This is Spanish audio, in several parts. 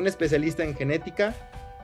Un especialista en genética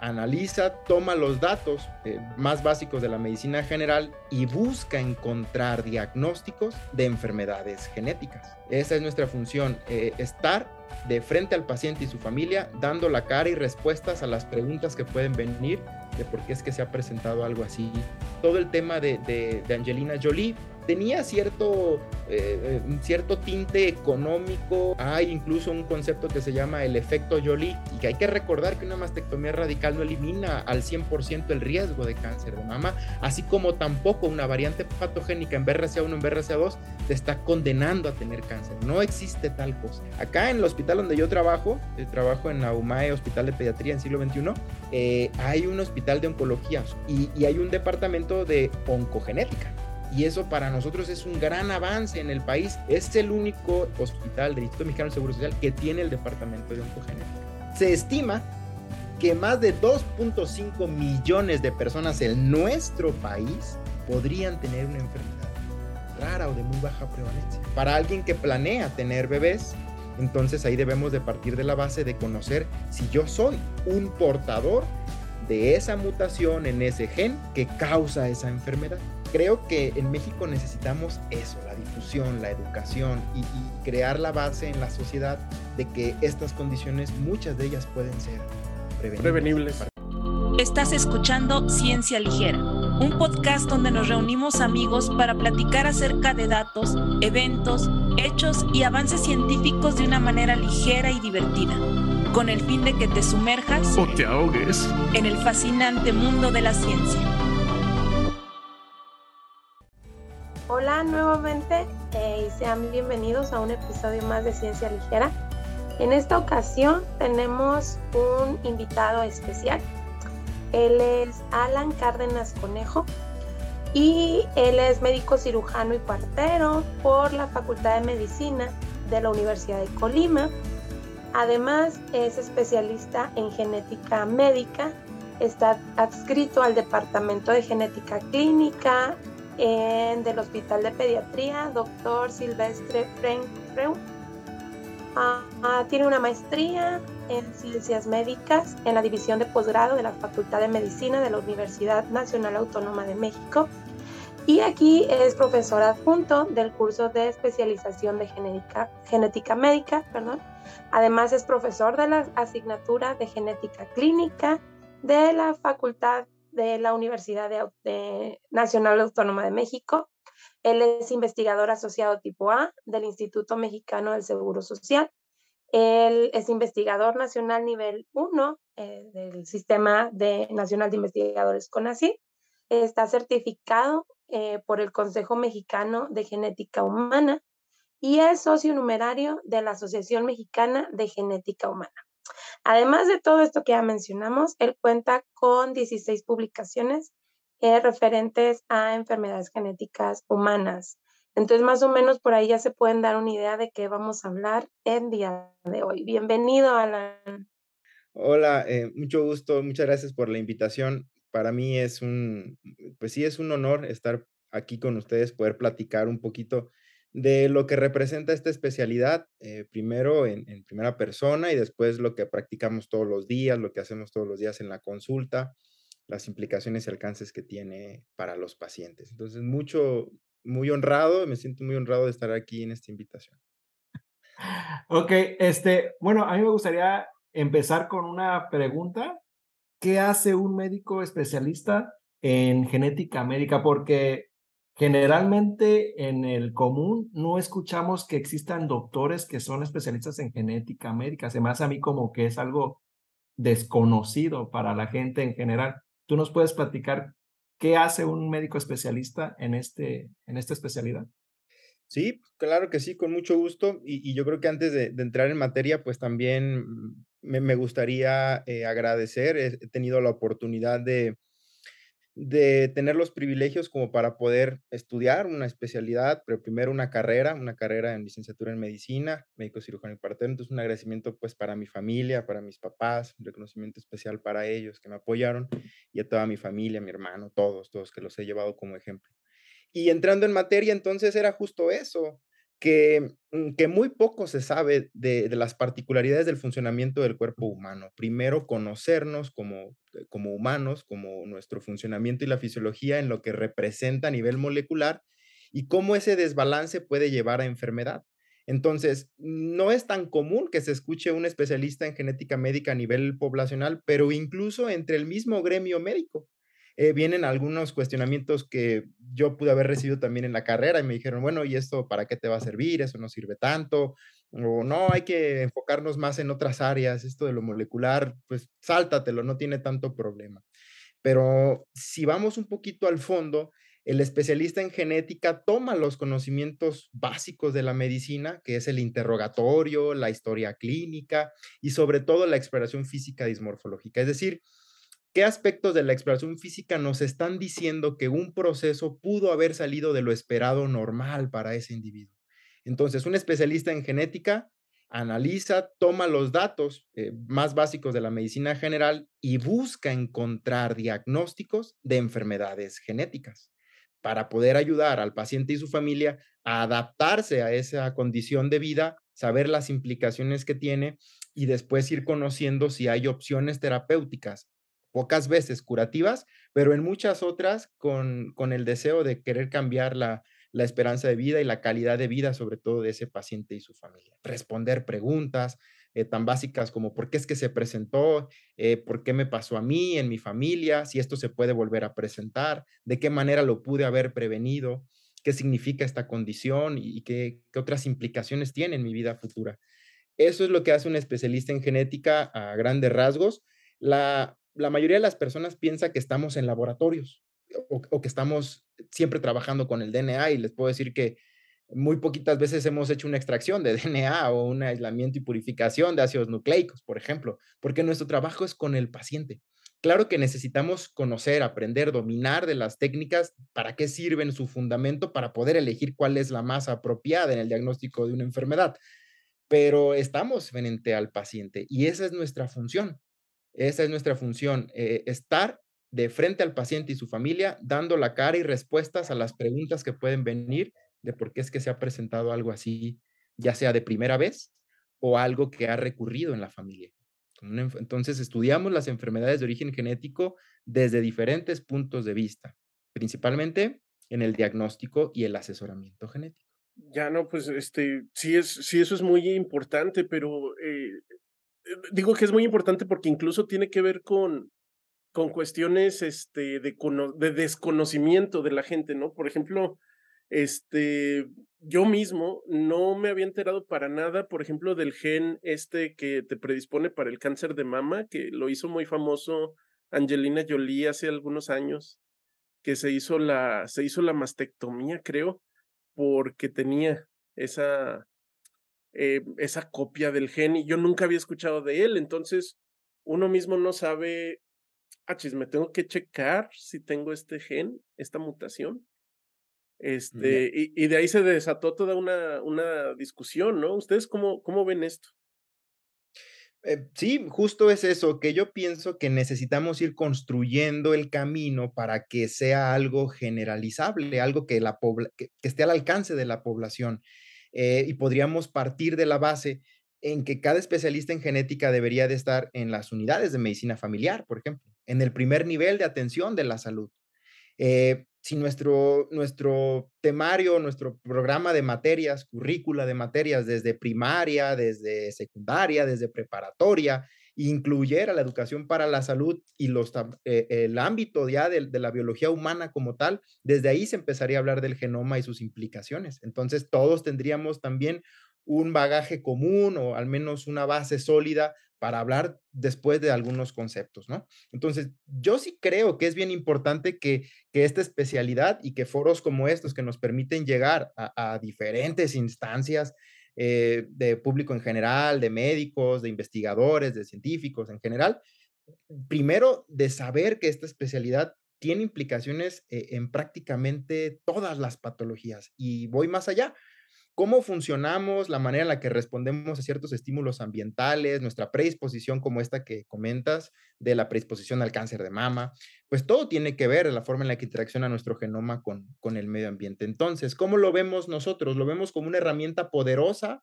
analiza, toma los datos eh, más básicos de la medicina general y busca encontrar diagnósticos de enfermedades genéticas. Esa es nuestra función, eh, estar de frente al paciente y su familia, dando la cara y respuestas a las preguntas que pueden venir de por qué es que se ha presentado algo así. Todo el tema de, de Angelina Jolie tenía cierto, eh, eh, cierto tinte económico. Hay incluso un concepto que se llama el efecto Jolie y que hay que recordar que una mastectomía radical no elimina al 100% el riesgo de cáncer de mama, así como tampoco una variante patogénica en BRCA1 en BRCA2 te está condenando a tener cáncer. No existe tal cosa. Acá en el hospital donde yo trabajo, eh, trabajo en la UMAE Hospital de Pediatría en siglo XXI, hay un hospital de oncología y, y hay un departamento de oncogenética y eso para nosotros es un gran avance en el país. Es el único hospital del Instituto Mexicano de Seguro Social que tiene el departamento de oncogenética. Se estima que más de 2.5 millones de personas en nuestro país podrían tener una enfermedad rara o de muy baja prevalencia. Para alguien que planea tener bebés, entonces ahí debemos de partir de la base de conocer si yo soy un portador de esa mutación en ese gen que causa esa enfermedad creo que en México necesitamos eso, la difusión, la educación y, crear la base en la sociedad de que estas condiciones, muchas de ellas pueden ser prevenibles. Estás escuchando Ciencia Ligera, un podcast donde nos reunimos amigos para platicar acerca de datos, eventos, hechos y avances científicos de una manera ligera y divertida, con el fin de que te sumerjas o te ahogues en el fascinante mundo de la ciencia. Hola nuevamente eh, y sean bienvenidos a un episodio más de Ciencia Ligera. En esta ocasión tenemos un invitado especial. Él es Alan Cárdenas Conejo y él es médico cirujano y partero por la Facultad de Medicina de la Universidad de Colima. Además es especialista en genética médica, está adscrito al Departamento de Genética Clínica en, del Hospital de Pediatría, doctor Silvestre Freu. Ah, ah, tiene una maestría en Ciencias Médicas en la División de Posgrado de la Facultad de Medicina de la Universidad Nacional Autónoma de México. Y aquí es profesor adjunto del curso de especialización de genética, genética médica. Perdón. Además es profesor de la asignatura de genética clínica de la Facultad de la Universidad Nacional Autónoma de México. Él es investigador asociado tipo A del Instituto Mexicano del Seguro Social. Él es investigador nacional nivel 1 eh, del Sistema de Nacional de Investigadores CONACYT. Está certificado eh, por el Consejo Mexicano de Genética Humana y es socio numerario de la Asociación Mexicana de Genética Humana. Además de todo esto que ya mencionamos, él cuenta con 16 publicaciones eh, referentes a enfermedades genéticas humanas. Entonces, más o menos por ahí ya se pueden dar una idea de qué vamos a hablar el día de hoy. Bienvenido, Alan. Hola, eh, mucho gusto, muchas gracias por la invitación. Para mí es un, pues sí, es un honor estar aquí con ustedes, poder platicar un poquito de lo que representa esta especialidad, eh, primero en, primera persona y después lo que practicamos todos los días, lo que hacemos todos los días en la consulta, las implicaciones y alcances que tiene para los pacientes. Entonces, mucho, muy honrado, me siento muy honrado de estar aquí en esta invitación. Ok, este, bueno, a mí me gustaría empezar con una pregunta. ¿Qué hace un médico especialista en genética médica? Porque Generalmente en el común no escuchamos que existan doctores que son especialistas en genética médica. Se me hace a mí como que es algo desconocido para la gente en general. ¿Tú nos puedes platicar qué hace un médico especialista en, este, en esta especialidad? Sí, claro que sí, con mucho gusto. Y, yo creo que antes de, entrar en materia, pues también me, gustaría eh, agradecer. He tenido la oportunidad de, de tener los privilegios como para poder estudiar una especialidad, pero primero una carrera, una carrera en licenciatura en medicina, médico cirujano y partero. Entonces, un agradecimiento pues para mi familia, para mis papás, un reconocimiento especial para ellos que me apoyaron y a toda mi familia, mi hermano, todos, todos que los he llevado como ejemplo. Y entrando en materia, entonces era justo eso. Que, mm, que muy poco se sabe de, las particularidades del funcionamiento del cuerpo humano. Primero, conocernos como, eh, como humanos, como nuestro funcionamiento y la fisiología en lo que representa a nivel molecular y cómo ese desbalance puede llevar a enfermedad. Entonces, no es tan común que se escuche un especialista en genética médica a nivel poblacional, pero incluso entre el mismo gremio médico. Eh, vienen algunos cuestionamientos que yo pude haber recibido también en la carrera y me dijeron, bueno, ¿y esto para qué te va a servir? Eso no sirve tanto. O no, hay que enfocarnos más en otras áreas. Esto de lo molecular, pues sáltatelo, no tiene tanto problema. Pero si vamos un poquito al fondo, el especialista en genética toma los conocimientos básicos de la medicina, que es el interrogatorio, la historia clínica y sobre todo la exploración física dismorfológica. Es decir, ¿Qué aspectos de la exploración física nos están diciendo que un proceso pudo haber salido de lo esperado normal para ese individuo? Entonces, un especialista en genética analiza, toma los datos eh, más básicos de la medicina general y busca encontrar diagnósticos de enfermedades genéticas para poder ayudar al paciente y su familia a adaptarse a esa condición de vida, saber las implicaciones que tiene y después ir conociendo si hay opciones terapéuticas pocas veces curativas, pero en muchas otras con, con el deseo de querer cambiar la, la esperanza de vida y la calidad de vida, sobre todo de ese paciente y su familia. Responder preguntas eh, tan básicas como por qué es que se presentó, eh, por qué me pasó a mí, en mi familia, si esto se puede volver a presentar, de qué manera lo pude haber prevenido, qué significa esta condición y, qué, qué otras implicaciones tiene en mi vida futura. Eso es lo que hace un especialista en genética a grandes rasgos. La, la mayoría de las personas piensa que estamos en laboratorios o, que estamos siempre trabajando con el DNA y les puedo decir que muy poquitas veces hemos hecho una extracción de DNA o un aislamiento y purificación de ácidos nucleicos, por ejemplo, porque nuestro trabajo es con el paciente. Claro que necesitamos conocer, aprender, dominar de las técnicas, para qué sirven su fundamento, para poder elegir cuál es la más apropiada en el diagnóstico de una enfermedad, pero estamos frente al paciente y esa es nuestra función. Esa es nuestra función, eh, estar de frente al paciente y su familia, dando la cara y respuestas a las preguntas que pueden venir de por qué es que se ha presentado algo así, ya sea de primera vez o algo que ha recurrido en la familia. Entonces, estudiamos las enfermedades de origen genético desde diferentes puntos de vista, principalmente en el diagnóstico y el asesoramiento genético. Ya no, pues este, sí, es, sí eso es muy importante, pero eh, digo que es muy importante porque incluso tiene que ver con, con cuestiones este, de, de desconocimiento de la gente, ¿no? Por ejemplo, este, yo mismo no me había enterado para nada, por ejemplo, del gen este que te predispone para el cáncer de mama, que lo hizo muy famoso Angelina Jolie hace algunos años, que se hizo la, se hizo la mastectomía, creo, porque tenía esa, eh, esa copia del gen y yo nunca había escuchado de él, entonces uno mismo no sabe, ah, me tengo que checar si tengo este gen, esta mutación. Este, y, de ahí se desató toda una, una discusión, ¿no? ¿Ustedes cómo, cómo ven esto? Eh, sí, justo es eso, que yo pienso que necesitamos ir construyendo el camino para que sea algo generalizable, algo que, la que esté al alcance de la población. Eh, y podríamos partir de la base en que cada especialista en genética debería de estar en las unidades de medicina familiar, por ejemplo, en el primer nivel de atención de la salud. Eh, si nuestro, nuestro temario, nuestro programa de materias, currícula de materias desde primaria, desde secundaria, desde preparatoria, incluyera la educación para la salud y los, eh, el ámbito ya de, de, la biología humana como tal, desde ahí se empezaría a hablar del genoma y sus implicaciones. Entonces, todos tendríamos también un bagaje común o al menos una base sólida para hablar después de algunos conceptos, ¿no? Entonces, yo sí creo que es bien importante que, que esta especialidad y que foros como estos que nos permiten llegar a, a diferentes instancias eh, de público en general, de médicos, de investigadores, de científicos en general. Primero, de saber que esta especialidad tiene implicaciones eh, en prácticamente todas las patologías. Y voy más allá. Cómo funcionamos, la manera en la que respondemos a ciertos estímulos ambientales, nuestra predisposición como esta que comentas, de la predisposición al cáncer de mama, pues todo tiene que ver la forma en la que interacciona nuestro genoma con, con el medio ambiente. Entonces, ¿cómo lo vemos nosotros? Lo vemos como una herramienta poderosa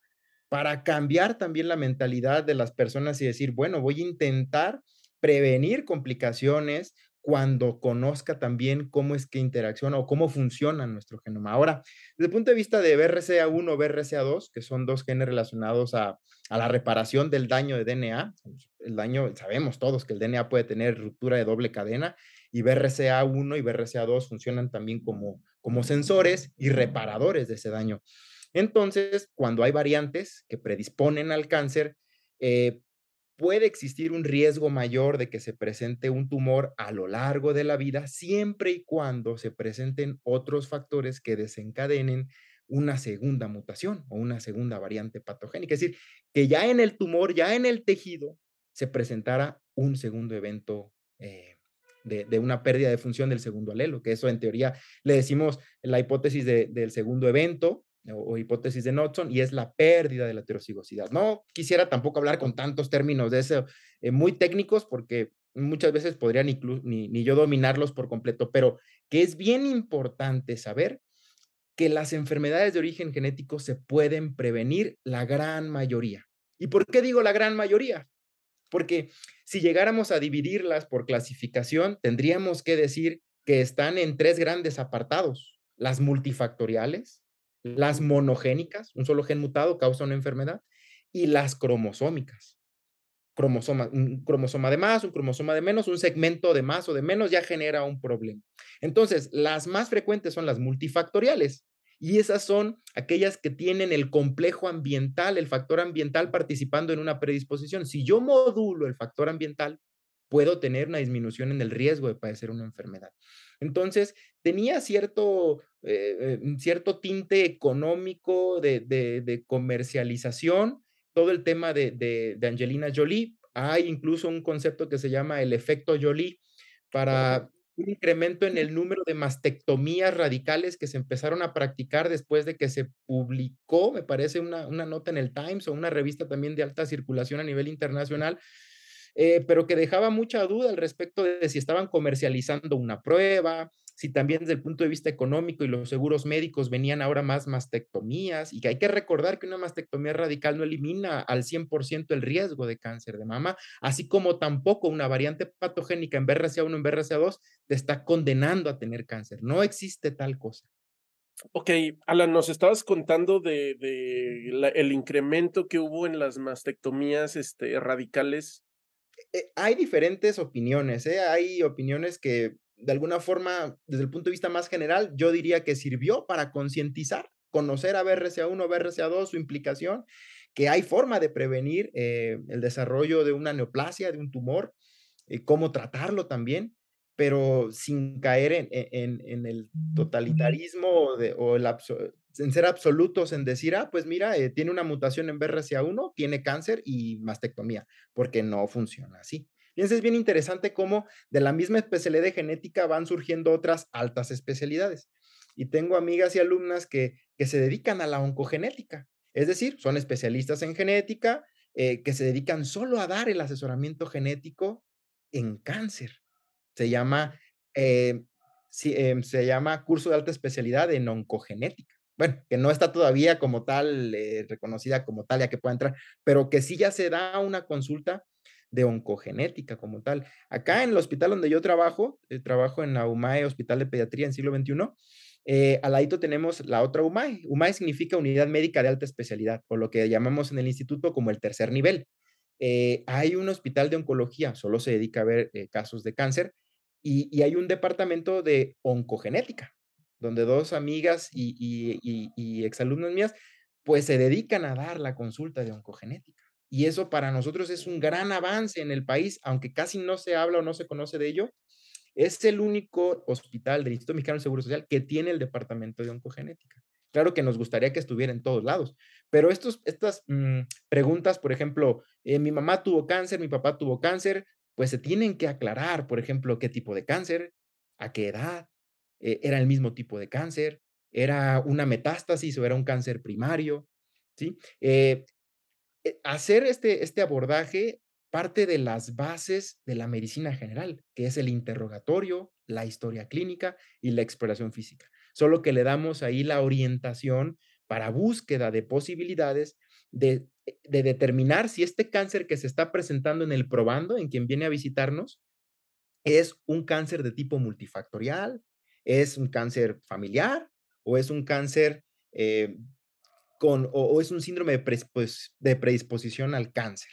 para cambiar también la mentalidad de las personas y decir, bueno, voy a intentar prevenir complicaciones cuando conozca también cómo es que interacciona o cómo funciona nuestro genoma. Ahora, desde el punto de vista de BRCA1 o BRCA2, que son dos genes relacionados a, la reparación del daño de DNA, el daño, sabemos todos que el DNA puede tener ruptura de doble cadena y BRCA1 y BRCA2 funcionan también como, como sensores y reparadores de ese daño. Entonces, cuando hay variantes que predisponen al cáncer, eh, puede existir un riesgo mayor de que se presente un tumor a lo largo de la vida, siempre y cuando se presenten otros factores que desencadenen una segunda mutación o una segunda variante patogénica. Es decir, que ya en el tumor, ya en el tejido, se presentara un segundo evento eh, de, una pérdida de función del segundo alelo, que eso en teoría le decimos la hipótesis del segundo evento, o, hipótesis de Knudson y es la pérdida de la heterocigosidad. No quisiera tampoco hablar con tantos términos de eso, eh, muy técnicos, porque muchas veces podría ni, ni, yo dominarlos por completo, pero que es bien importante saber que las enfermedades de origen genético se pueden prevenir la gran mayoría. ¿Y por qué digo la gran mayoría? Porque si llegáramos a dividirlas por clasificación, tendríamos que decir que están en tres grandes apartados, las multifactoriales, las monogénicas, un solo gen mutado causa una enfermedad, y las cromosómicas. Cromosoma, un cromosoma de más, un cromosoma de menos, un segmento de más o de menos ya genera un problema. Entonces, las más frecuentes son las multifactoriales y esas son aquellas que tienen el complejo ambiental, el factor ambiental participando en una predisposición. Si yo modulo el factor ambiental, puedo tener una disminución en el riesgo de padecer una enfermedad. Entonces, tenía cierto, eh, eh, cierto tinte económico de, comercialización, todo el tema de, Angelina Jolie. Hay incluso un concepto que se llama el efecto Jolie para un incremento en el número de mastectomías radicales que se empezaron a practicar después de que se publicó, me parece, una, una nota en el Times o una revista también de alta circulación a nivel internacional, eh, pero que dejaba mucha duda al respecto de si estaban comercializando una prueba, si también desde el punto de vista económico y los seguros médicos venían ahora más mastectomías y que hay que recordar que una mastectomía radical no elimina al 100% el riesgo de cáncer de mama, así como tampoco una variante patogénica en BRCA1 en BRCA2 te está condenando a tener cáncer. No existe tal cosa. Ok, Alan, nos estabas contando de, el incremento que hubo en las mastectomías este, radicales eh, hay diferentes opiniones, ¿eh? Hay opiniones que de alguna forma, desde el punto de vista más general, yo diría que sirvió para concientizar, conocer a BRCA1, BRCA2, su implicación, que hay forma de prevenir eh, el desarrollo de una neoplasia, de un tumor, cómo tratarlo también, pero sin caer en, en, en el totalitarismo de, o el, en ser absolutos en decir, ah, pues mira, eh, tiene una mutación en BRCA1, tiene cáncer y mastectomía, porque no funciona así. Fíjense, es bien interesante cómo de la misma especialidad de genética van surgiendo otras altas especialidades. Y tengo amigas y alumnas que, que se dedican a la oncogenética, es decir, son especialistas en genética, eh, que se dedican solo a dar el asesoramiento genético en cáncer. Se llama, eh, em, se llama curso de alta especialidad en oncogenética bueno, que no está todavía como tal, eh, reconocida como tal, ya que pueda entrar, pero que sí ya se da una consulta de oncogenética como tal. Acá en el hospital donde yo trabajo, eh, trabajo en la UMAE, Hospital de Pediatría en siglo XXI, eh, al ladito tenemos la otra UMAE. UMAE significa Unidad Médica de Alta Especialidad, o lo que llamamos en el instituto como el tercer nivel. hay un hospital de oncología, solo se dedica a ver casos de cáncer, y, y hay un departamento de oncogenética donde dos amigas y, exalumnos mías, pues se dedican a dar la consulta de oncogenética. Y eso para nosotros es un gran avance en el país, aunque casi no se habla o no se conoce de ello. Es el único hospital del Instituto Mexicano de Seguro Social que tiene el departamento de oncogenética. Claro que nos gustaría que estuviera en todos lados, pero estos, estas mm, preguntas, por ejemplo, eh, mi mamá tuvo cáncer, mi papá tuvo cáncer, pues se tienen que aclarar, por ejemplo, qué tipo de cáncer, a qué edad, eh, era el mismo tipo de cáncer, era una metástasis o era un cáncer primario, ¿sí? Eh, eh, hacer este, este abordaje parte de las bases de la medicina general, que es el interrogatorio, la historia clínica y la exploración física. Solo que le damos ahí la orientación para búsqueda de posibilidades de, de determinar si este cáncer que se está presentando en el probando, en quien viene a visitarnos, es un cáncer de tipo multifactorial, es un cáncer familiar o es un cáncer eh, con, o, es un síndrome de, predisposición al cáncer.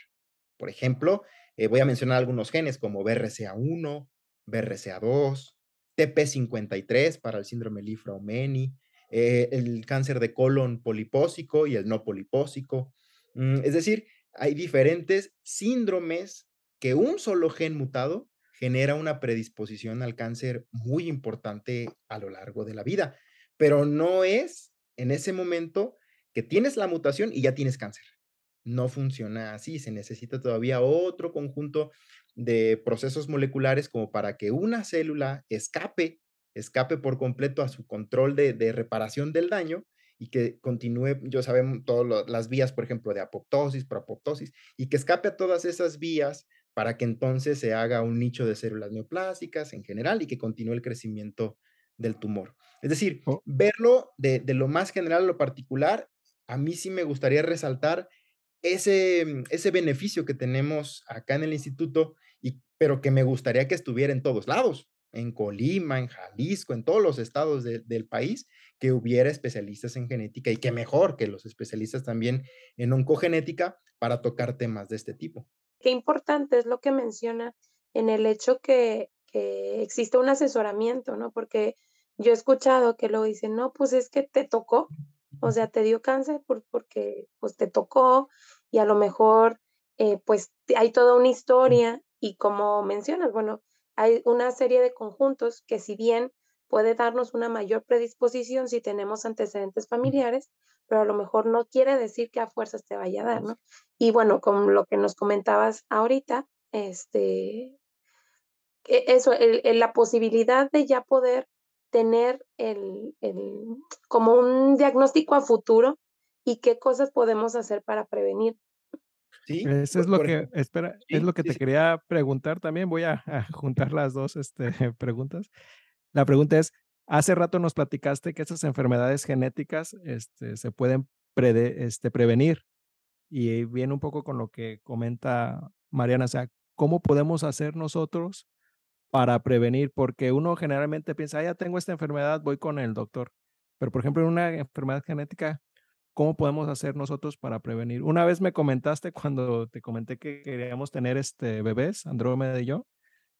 Por ejemplo, eh, voy a mencionar algunos genes como BRCA1, BRCA2, TP53 para el síndrome Lifra-Omeni, eh, el cáncer de colon polipósico y el no polipósico. Mm, es decir, hay diferentes síndromes que un solo gen mutado genera una predisposición al cáncer muy importante a lo largo de la vida, pero no es en ese momento que tienes la mutación y ya tienes cáncer. No funciona así, se necesita todavía otro conjunto de procesos moleculares como para que una célula escape, escape por completo a su control de, reparación del daño y que continúe, yo sabemos todas las vías, por ejemplo, de apoptosis, apoptosis y que escape a todas esas vías para que entonces se haga un nicho de células neoplásicas en general y que continúe el crecimiento del tumor. Es decir, oh. verlo de, lo más general a lo particular, a mí sí me gustaría resaltar ese, mm, ese beneficio que tenemos acá en el instituto, y, pero que me gustaría que estuviera en todos lados, en Colima, en Jalisco, en todos los estados del país, que hubiera especialistas en genética y que mejor que los especialistas también en oncogenética para tocar temas de este tipo. Qué importante es lo que menciona en el hecho que, que existe un asesoramiento, ¿no? Porque yo he escuchado que lo dicen, no, pues es que te tocó, o sea, te dio cáncer porque pues te tocó y a lo mejor eh, pues hay toda una historia y como mencionas, bueno, hay una serie de conjuntos que si bien puede darnos una mayor predisposición si tenemos antecedentes familiares, pero a lo mejor no quiere decir que a fuerzas te vaya a dar, ¿no? Y bueno, con lo que nos comentabas ahorita, este, e, eso, la posibilidad de ya poder tener el, como un diagnóstico a futuro y qué cosas podemos hacer para prevenir. Sí, eso es lo que, espera, es lo que te quería preguntar también. Voy a, juntar las dos este, preguntas. La pregunta es, Hace rato nos platicaste que esas enfermedades genéticas este, se pueden este, prevenir y viene un poco con lo que comenta Mariana, sea, ¿cómo podemos hacer nosotros para prevenir? Porque uno generalmente piensa, ah, ya tengo esta enfermedad, voy con el doctor. Pero, por ejemplo, en una enfermedad genética, ¿cómo podemos hacer nosotros para prevenir? Una vez me comentaste cuando te comenté que queríamos tener este bebés, Andrómeda y yo,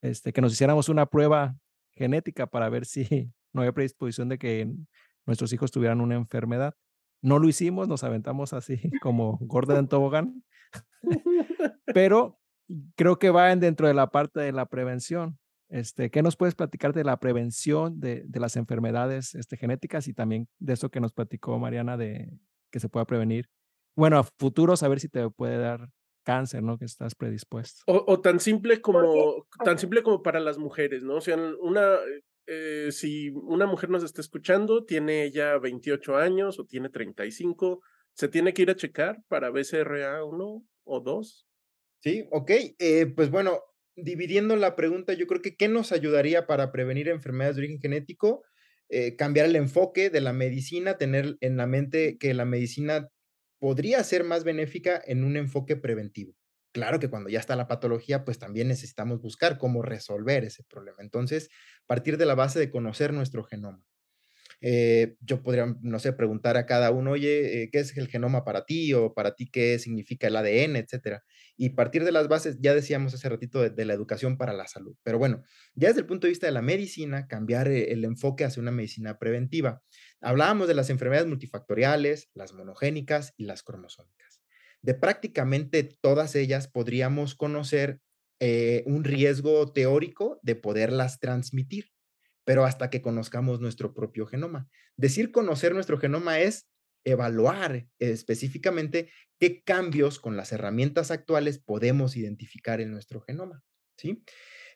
este, que nos hiciéramos una prueba genética para ver si no había predisposición de que nuestros hijos tuvieran una enfermedad. No lo hicimos, nos aventamos así como gorda en tobogán, pero creo que va dentro de la parte de la prevención. Este, ¿Qué nos puedes platicar de la prevención de, de, las enfermedades este, genéticas y también de eso que nos platicó Mariana de que se pueda prevenir? Bueno, a futuro saber si te puede dar cáncer, ¿no? Que estás predispuesto. O, o tan simple como tan simple como para las mujeres, ¿no? O sea, una eh, si una mujer nos está escuchando, tiene ya 28 años o tiene 35, ¿se tiene que ir a checar para BCRA1 o 2? Sí, ok. Eh, pues bueno, dividiendo la pregunta, yo creo que ¿qué nos ayudaría para prevenir enfermedades de origen genético? Eh, cambiar el enfoque de la medicina, tener en la mente que la medicina podría ser más benéfica en un enfoque preventivo. Claro que cuando ya está la patología, pues también necesitamos buscar cómo resolver ese problema. Entonces, partir de la base de conocer nuestro genoma. Eh, yo podría, no sé, preguntar a cada uno, oye, eh, ¿qué es el genoma para ti? O para ti, ¿qué significa el ADN? Etcétera. Y partir de las bases, ya decíamos hace ratito, de, la educación para la salud. Pero bueno, ya desde el punto de vista de la medicina, cambiar eh, el enfoque hacia una medicina preventiva. Hablábamos de las enfermedades multifactoriales, las monogénicas y las cromosómicas de prácticamente todas ellas podríamos conocer eh, un riesgo teórico de poderlas transmitir, pero hasta que conozcamos nuestro propio genoma. Decir conocer nuestro genoma es evaluar específicamente qué cambios con las herramientas actuales podemos identificar en nuestro genoma. ¿sí?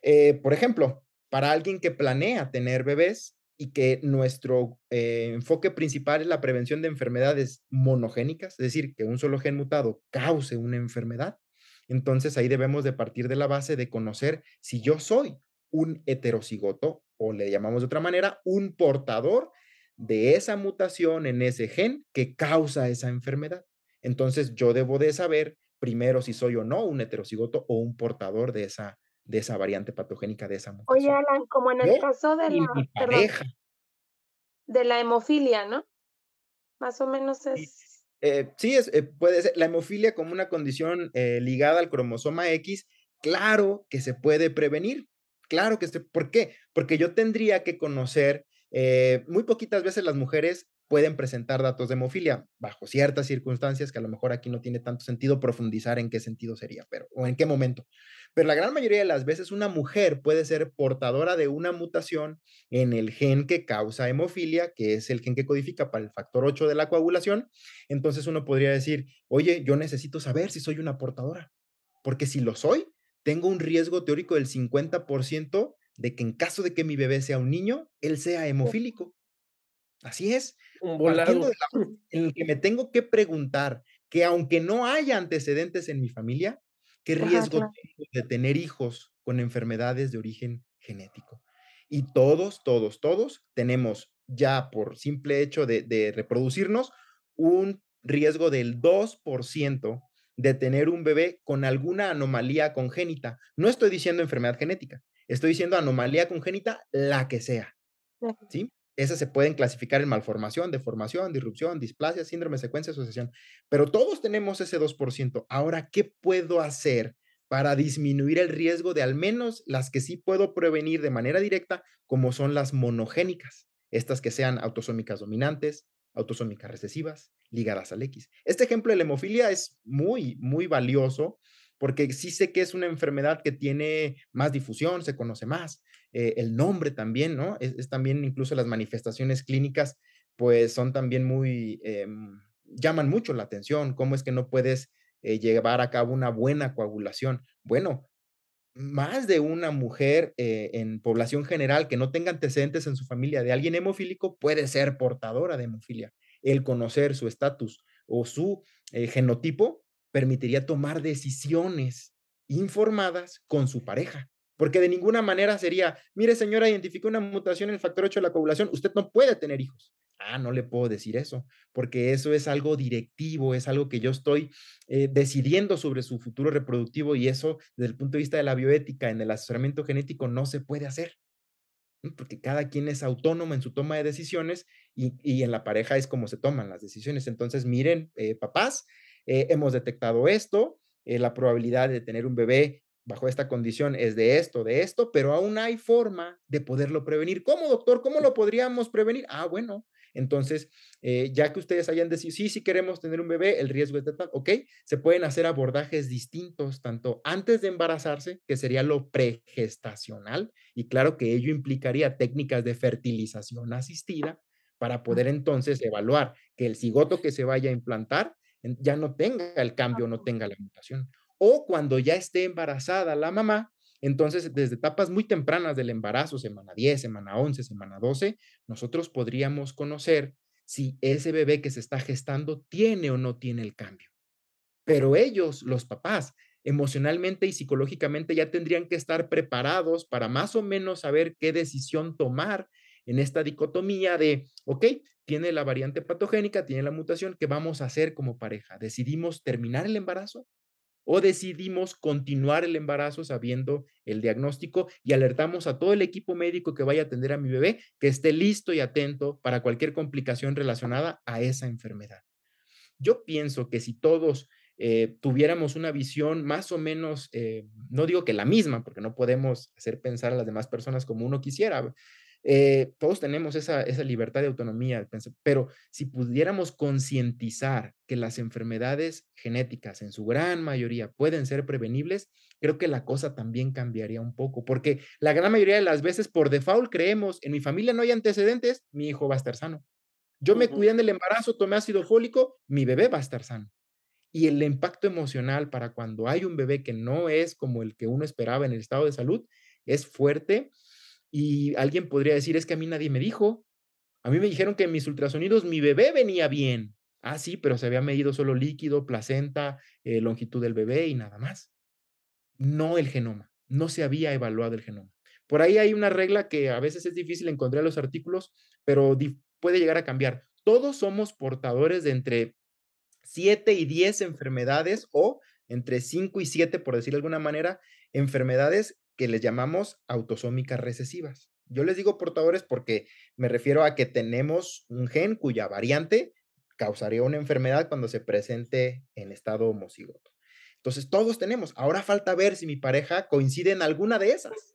Eh, por ejemplo, para alguien que planea tener bebés, y que nuestro eh, enfoque principal es la prevención de enfermedades monogénicas, es decir, que un solo gen mutado cause una enfermedad, entonces ahí debemos de partir de la base de conocer si yo soy un heterocigoto o le llamamos de otra manera, un portador de esa mutación en ese gen que causa esa enfermedad. Entonces yo debo de saber primero si soy o no un heterocigoto o un portador de esa, de esa variante patogénica de esa mutación. Oye, Alan, como en el caso de la, pareja. de la hemofilia, ¿no? Más o menos es. Eh, sí, es, eh, puede ser. La hemofilia como una condición eh, ligada al cromosoma X, claro que se puede prevenir. Claro que se. ¿Por qué? Porque yo tendría que conocer. muy poquitas veces las mujeres pueden presentar datos de hemofilia bajo ciertas circunstancias que a lo mejor aquí no tiene tanto sentido profundizar en qué sentido sería, pero o en qué momento. Pero la gran mayoría de las veces una mujer puede ser portadora de una mutación en el gen que causa hemofilia, que es el gen que codifica para el factor 8 de la coagulación. Entonces uno podría decir, oye, yo necesito saber si soy una portadora, porque si lo soy, tengo un riesgo teórico del 50% de que en caso de que mi bebé sea un niño, él sea hemofílico. Así es. Un volado. en el que me tengo que preguntar que aunque no haya antecedentes en mi familia, ¿qué riesgo tengo de tener hijos con enfermedades de origen genético? Y todos, todos, todos tenemos ya por simple hecho de, de reproducirnos un riesgo del 2% de tener un bebé con alguna anomalía congénita. No estoy diciendo enfermedad genética, estoy diciendo anomalía congénita, la que sea. ¿Sí? Esas se pueden clasificar en malformación, deformación, disrupción, displasia, síndrome, secuencia, asociación. Pero todos tenemos ese 2%. Ahora, ¿qué puedo hacer para disminuir el riesgo de al menos las que sí puedo prevenir de manera directa, como son las monogénicas? Estas que sean autosómicas dominantes, autosómicas recesivas, ligadas al X. Este ejemplo de la hemofilia es muy, muy valioso porque sí sé que es una enfermedad que tiene más difusión, se conoce más, eh, el nombre también, ¿no? Es, también incluso las manifestaciones clínicas, pues son también muy, em, llaman mucho la atención, cómo es que no puedes eh, llevar a cabo una buena coagulación. Bueno, más de una mujer eh, en población general que no tenga antecedentes en su familia de alguien hemofílico puede ser portadora de hemofilia. El conocer su estatus o su genotipo permitiría tomar decisiones informadas con su pareja. Porque de ninguna manera sería, mire señora, identificó una mutación en el factor 8 de la coagulación, usted no puede tener hijos. Ah, no le puedo decir eso, porque eso es algo directivo, es algo que yo estoy eh, decidiendo sobre su futuro reproductivo y eso desde el punto de vista de la bioética en el asesoramiento genético no se puede hacer, porque cada quien es autónomo en su toma de decisiones y, en la pareja es como se toman las decisiones. Entonces, miren, eh, papás, eh, hemos detectado esto, la probabilidad de tener un bebé bajo esta condición es de esto, de esto, pero aún hay forma de poderlo prevenir. ¿Cómo, doctor? ¿Cómo lo podríamos prevenir? Ah, bueno, entonces, eh, ya que ustedes hayan decidido, sí, sí queremos tener un bebé, el riesgo es de tal, ok, se pueden hacer abordajes distintos, tanto antes de embarazarse, que sería lo pregestacional, y claro que ello implicaría técnicas de fertilización asistida para poder entonces evaluar que el cigoto que se vaya a implantar ya no tenga el cambio, no tenga la mutación. O cuando ya esté embarazada la mamá, entonces desde etapas muy tempranas del embarazo, semana 10, semana 11, semana 12, nosotros podríamos conocer si ese bebé que se está gestando tiene o no tiene el cambio. Pero ellos, los papás, emocionalmente y psicológicamente ya tendrían que estar preparados para más o menos saber qué decisión tomar en esta dicotomía de, ok, tiene la variante patogénica, tiene la mutación, ¿qué vamos a hacer como pareja? ¿Decidimos terminar el embarazo? ¿O decidimos continuar el embarazo sabiendo el diagnóstico y alertamos a todo el equipo médico que vaya a atender a mi bebé que esté listo y atento para cualquier complicación relacionada a esa enfermedad? Yo pienso que si todos eh, tuviéramos una visión más o menos, eh, no digo que la misma, porque no podemos hacer pensar a las demás personas como uno quisiera, eh, todos tenemos esa, esa libertad de autonomía, pero si pudiéramos concientizar que las enfermedades genéticas en su gran mayoría pueden ser prevenibles, creo que la cosa también cambiaría un poco, porque la gran mayoría de las veces por default creemos, en mi familia no hay antecedentes, mi hijo va a estar sano. Yo me cuidé en el embarazo, tomé ácido fólico, mi bebé va a estar sano. Y el impacto emocional para cuando hay un bebé que no es como el que uno esperaba en el estado de salud es fuerte Y alguien podría decir, es que a mí nadie me dijo. A mí me dijeron que en mis ultrasonidos mi bebé venía bien. Ah, sí, pero se había medido solo líquido, placenta, eh, longitud del bebé y nada más. No el genoma. No se había evaluado el genoma. Por ahí hay una regla que a veces es difícil encontrar en los artículos, pero puede llegar a cambiar. Todos somos portadores de entre 7 y 10 enfermedades o entre 5 y 7, por decir de alguna manera, enfermedades que les llamamos autosómicas recesivas. Yo les digo portadores porque me refiero a que tenemos un gen cuya variante causaría una enfermedad cuando se presente en estado homocigoto. Entonces, todos tenemos. Ahora falta ver si mi pareja coincide en alguna de esas.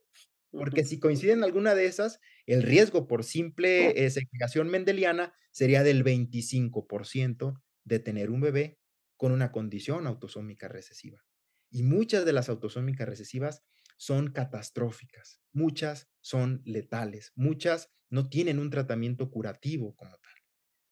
Porque si coincide en alguna de esas, el riesgo por simple eh, segregación mendeliana sería del 25% de tener un bebé con una condición autosómica recesiva. Y muchas de las autosómicas recesivas son catastróficas, muchas son letales, muchas no tienen un tratamiento curativo como tal.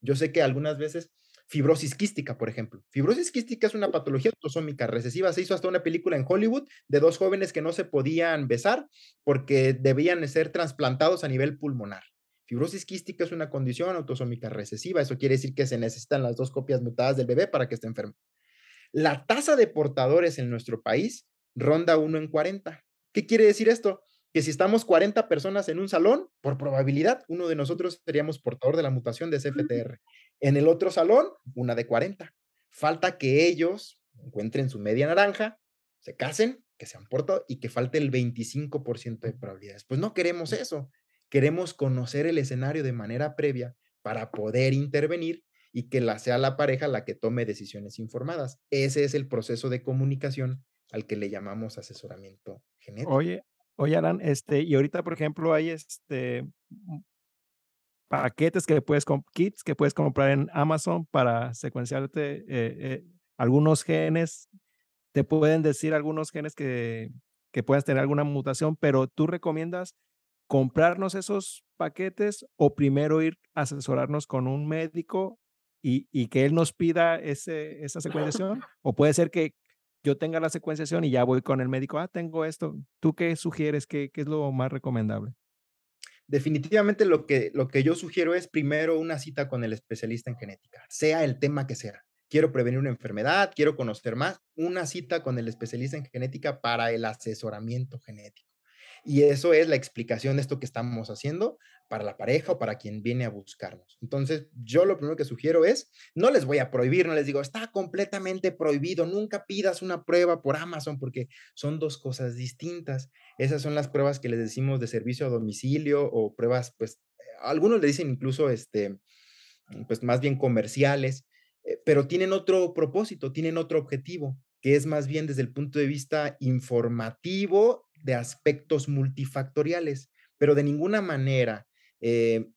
Yo sé que algunas veces fibrosis quística, por ejemplo. Fibrosis quística es una patología autosómica recesiva. Se hizo hasta una película en Hollywood de dos jóvenes que no se podían besar porque debían ser trasplantados a nivel pulmonar. Fibrosis quística es una condición autosómica recesiva. Eso quiere decir que se necesitan las dos copias mutadas del bebé para que esté enfermo. La tasa de portadores en nuestro país ronda 1 en 40. ¿Qué quiere decir esto? Que si estamos 40 personas en un salón, por probabilidad, uno de nosotros seríamos portador de la mutación de CFTR. En el otro salón, una de 40. Falta que ellos encuentren su media naranja, se casen, que sean portadores y que falte el 25% de probabilidades. Pues no queremos eso. Queremos conocer el escenario de manera previa para poder intervenir y que la, sea la pareja la que tome decisiones informadas. Ese es el proceso de comunicación al que le llamamos asesoramiento genético. Oye, oye, Alan, este, y ahorita, por ejemplo, hay este paquetes que puedes, kits que puedes comprar en Amazon para secuenciarte eh, eh, algunos genes. Te pueden decir algunos genes que, que puedas tener alguna mutación, pero tú recomiendas comprarnos esos paquetes o primero ir a asesorarnos con un médico y, y que él nos pida ese, esa secuenciación? ¿O puede ser que yo tenga la secuenciación y ya voy con el médico, ah, tengo esto. ¿Tú qué sugieres? ¿Qué, qué es lo más recomendable? Definitivamente lo que, lo que yo sugiero es primero una cita con el especialista en genética, sea el tema que sea. Quiero prevenir una enfermedad, quiero conocer más, una cita con el especialista en genética para el asesoramiento genético. Y eso es la explicación de esto que estamos haciendo para la pareja o para quien viene a buscarnos. Entonces, yo lo primero que sugiero es, no les voy a prohibir, no les digo, está completamente prohibido, nunca pidas una prueba por Amazon porque son dos cosas distintas. Esas son las pruebas que les decimos de servicio a domicilio o pruebas, pues, algunos le dicen incluso, este, pues, más bien comerciales, eh, pero tienen otro propósito, tienen otro objetivo que es más bien desde el punto de vista informativo de aspectos multifactoriales, pero de ninguna manera eh,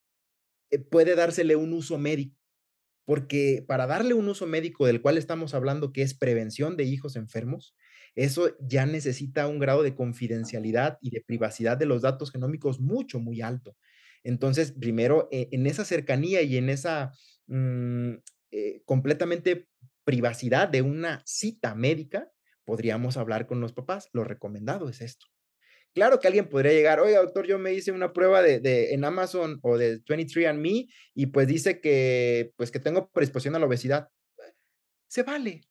eh, puede dársele un uso médico, porque para darle un uso médico del cual estamos hablando, que es prevención de hijos enfermos, eso ya necesita un grado de confidencialidad y de privacidad de los datos genómicos mucho, muy alto. Entonces, primero, eh, en esa cercanía y en esa mm, completamente privacidad de una cita médica, podríamos hablar con los papás. Lo recomendado es esto. Claro que alguien podría llegar, oye, doctor, yo me hice una prueba de, de, en Amazon o de 23andMe y pues dice que, pues que tengo predisposición a la obesidad. Se vale,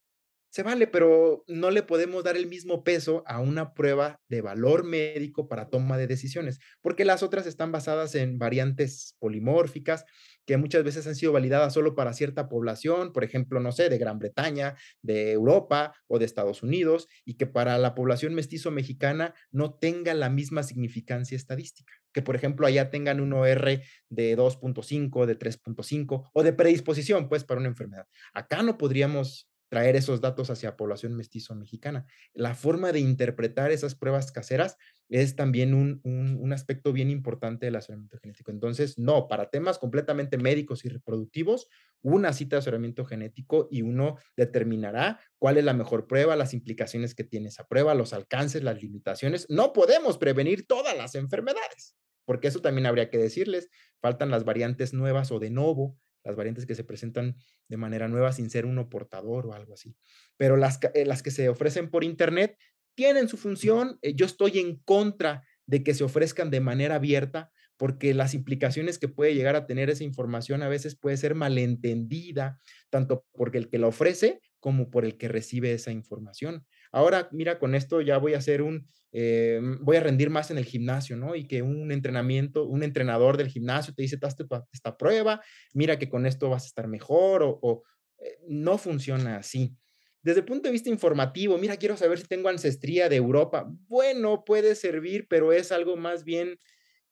se vale, pero no le podemos dar el mismo peso a una prueba de valor médico para toma de decisiones, porque las otras están basadas en variantes polimórficas que muchas veces han sido validadas solo para cierta población, por ejemplo, no sé, de Gran Bretaña, de Europa o de Estados Unidos, y que para la población mestizo mexicana no tenga la misma significancia estadística. Que, por ejemplo, allá tengan un OR de 2.5, de 3.5 o de predisposición, pues, para una enfermedad. Acá no podríamos traer esos datos hacia población mestizo mexicana. La forma de interpretar esas pruebas caseras es también un, un, aspecto bien importante del asesoramiento genético. Entonces, no, para temas completamente médicos y reproductivos, una cita de asesoramiento genético y uno determinará cuál es la mejor prueba, las implicaciones que tiene esa prueba, los alcances, las limitaciones. No podemos prevenir todas las enfermedades, porque eso también habría que decirles. Faltan las variantes nuevas o de novo, las variantes que se presentan de manera nueva sin ser uno portador o algo así. Pero las, eh, las que se ofrecen por Internet tienen su función. Eh, yo estoy en contra de que se ofrezcan de manera abierta, porque las implicaciones que puede llegar a tener esa información a veces puede ser malentendida, tanto por el que la ofrece como por el que recibe esa información. Ahora, mira, con esto ya voy a hacer un, eh, voy a rendir más en el gimnasio, ¿no? Y que un entrenamiento, un entrenador del gimnasio te dice, hazte esta prueba, mira que con esto vas a estar mejor o, eh, no funciona así. Desde el punto de vista informativo, mira, quiero saber si tengo ancestría de Europa. Bueno, puede servir, pero es algo más bien,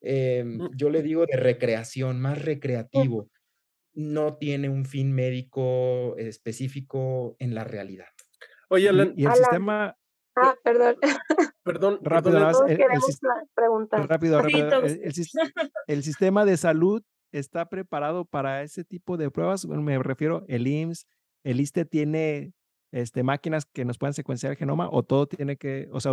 em, mm. yo le digo, de recreación, más recreativo. No tiene un fin médico específico en la realidad. Oye, Alan. Y, el sistema. Ah, perdón. Perdón, rápido, el, el, rápido, rápido. El, sistema de salud está preparado para ese tipo de pruebas. me refiero, el IMSS, el ISTE tiene este, máquinas que nos puedan secuenciar el genoma o todo tiene que, o sea,